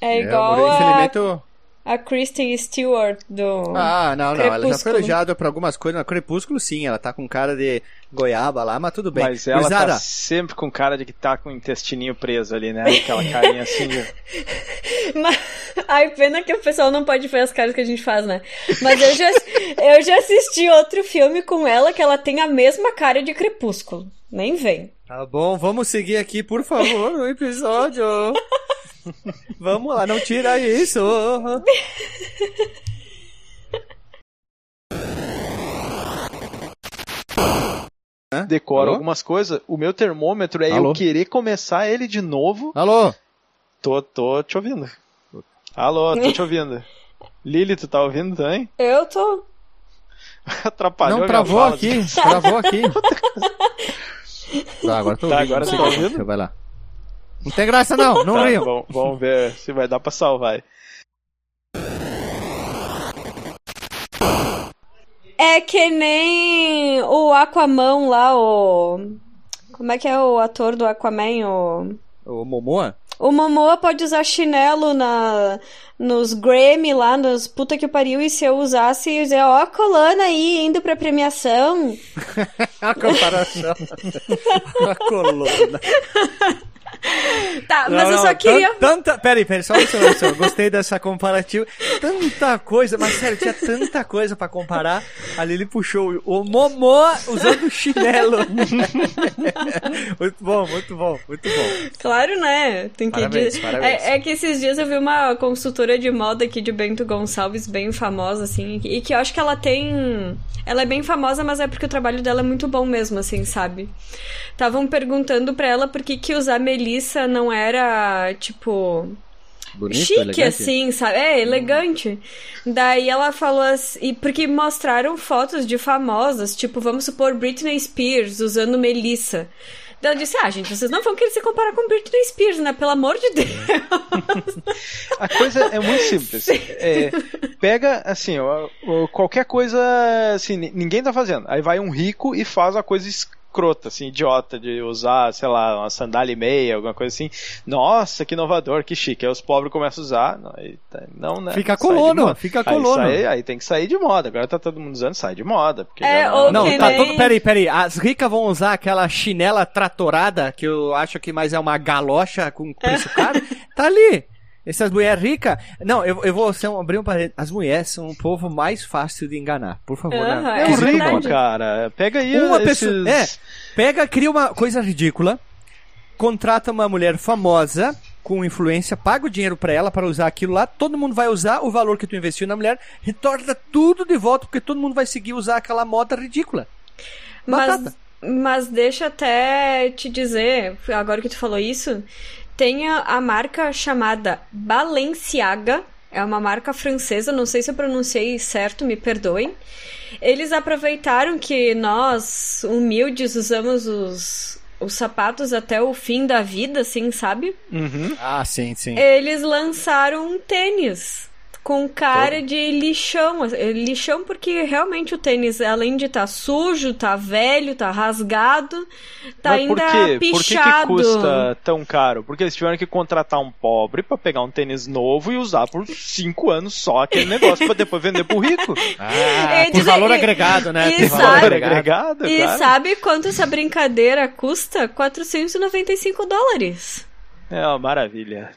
É É, o igual Murilo, a, infelizmente, o- a Kristen Stewart do. Ah, não, não. Ela já foi Crepúsculo. elogiada pra algumas coisas. No Crepúsculo, sim. Ela tá com cara de goiaba lá, mas tudo bem. Mas ela Gurizada, tá sempre com cara de que tá com o intestininho preso ali, né? [laughs] Aquela carinha assim de... [laughs] Mas- Ai, pena que o pessoal não pode ver as caras que a gente faz, né? Mas eu já, eu já assisti outro filme com ela que ela tem a mesma cara de Crepúsculo. Nem vem. Tá bom, vamos seguir aqui, por favor, no episódio. [laughs] [laughs] vamos lá, não tira isso. decora Alô? algumas coisas. O meu termômetro é Alô? eu querer começar ele de novo. Alô? Tô, tô te ouvindo. Alô, tô te ouvindo. [laughs] Lili, tu tá ouvindo também? Eu tô. [laughs] Atrapalhou não, a minha travou fala. aqui, travou aqui. Tá, agora tô Tá, ouvindo. agora não tá ouvindo? Vai lá. Não tem graça não, [laughs] não Tá, riam. vamos, vamos ver se vai dar pra salvar. É que nem o Aquaman lá, o. Como é que é o ator do Aquaman? O. Ô, Momoa? O Momoa pode usar chinelo na, nos Grammy lá, nos puta que pariu, e se eu usasse, eu ia dizer, ó, a colana aí, indo pra premiação. [laughs] A comparação. [laughs] A coluna. [laughs] Tá, mas Não, eu não, só queria... tan- Tanta... Peraí, peraí, só um segundo, só. Gostei dessa comparativa. Tanta coisa, mas sério, tinha tanta coisa pra comparar. A Lili puxou o Momô usando chinelo. [laughs] muito bom, muito bom, muito bom. Claro, né? Tem que Parabéns, dizer- parabéns. É, é que esses dias eu vi uma consultora de moda aqui de Bento Gonçalves, bem famosa, assim, e que eu acho que ela tem. Ela é bem famosa, mas é porque o trabalho dela é muito bom mesmo, assim, sabe? Estavam perguntando pra ela por que, que usar Melissa não era, tipo. Bonito, chique, elegante. assim, sabe? É, elegante. Daí ela falou assim, porque mostraram fotos de famosas, tipo, vamos supor, Britney Spears usando Melissa. Daí ela disse, ah, gente, vocês não vão querer se comparar com Britney Spears, né? Pelo amor de Deus. [laughs] A coisa é muito simples. É, pega, assim, ó, qualquer coisa, assim, ni- ninguém tá fazendo. Aí vai um rico e faz uma coisa escrota, assim, idiota, de usar, sei lá, uma sandália e meia, alguma coisa assim. Nossa, que inovador, que chique. Aí os pobres começam a usar. Não, aí tá- não né? Fica colono, fica Aí colono. sai- Aí, tem que sair de moda. Agora tá todo mundo usando, sai de moda. Porque É, já ou Não, que tá nem- todo. Peraí, peraí. As ricas vão usar aquela chinela tratorada, que eu acho que mais é uma galocha com preço [laughs] caro. tá ali. Essas mulheres ricas. Não, eu, eu vou ser um, abrir um parênteses. As mulheres são o povo mais fácil de enganar. Por favor, Aham, né? é moda. cara. Pega aí Uma esses... pessoa. É, pega, cria uma coisa ridícula, contrata uma mulher famosa com influência, paga o dinheiro pra ela para usar aquilo lá, todo mundo vai usar o valor que tu investiu na mulher, retorna tudo de volta, porque todo mundo vai seguir usar aquela moda ridícula. Mas, Batata. mas deixa até te dizer, agora que tu falou isso, tem a, a marca chamada Balenciaga, é uma marca francesa, não sei se eu pronunciei certo, me perdoem. Eles aproveitaram que nós, humildes, usamos os, os sapatos até o fim da vida, assim, sabe? Uhum. Ah, sim, sim. Eles lançaram um tênis com cara de lixão. assim, Lixão porque realmente o tênis, além de estar sujo, tá velho, tá rasgado, tá Mas ainda por quê? Por que, que pichado. custa tão caro? Porque eles tiveram que contratar um pobre pra pegar um tênis novo e usar por cinco anos só aquele negócio pra depois vender pro rico. [laughs] Ah, E por dizer- valor e- agregado, né? e Tem sabe- valor agregado, E claro. sabe quanto essa brincadeira custa? 495 dólares. É uma maravilha.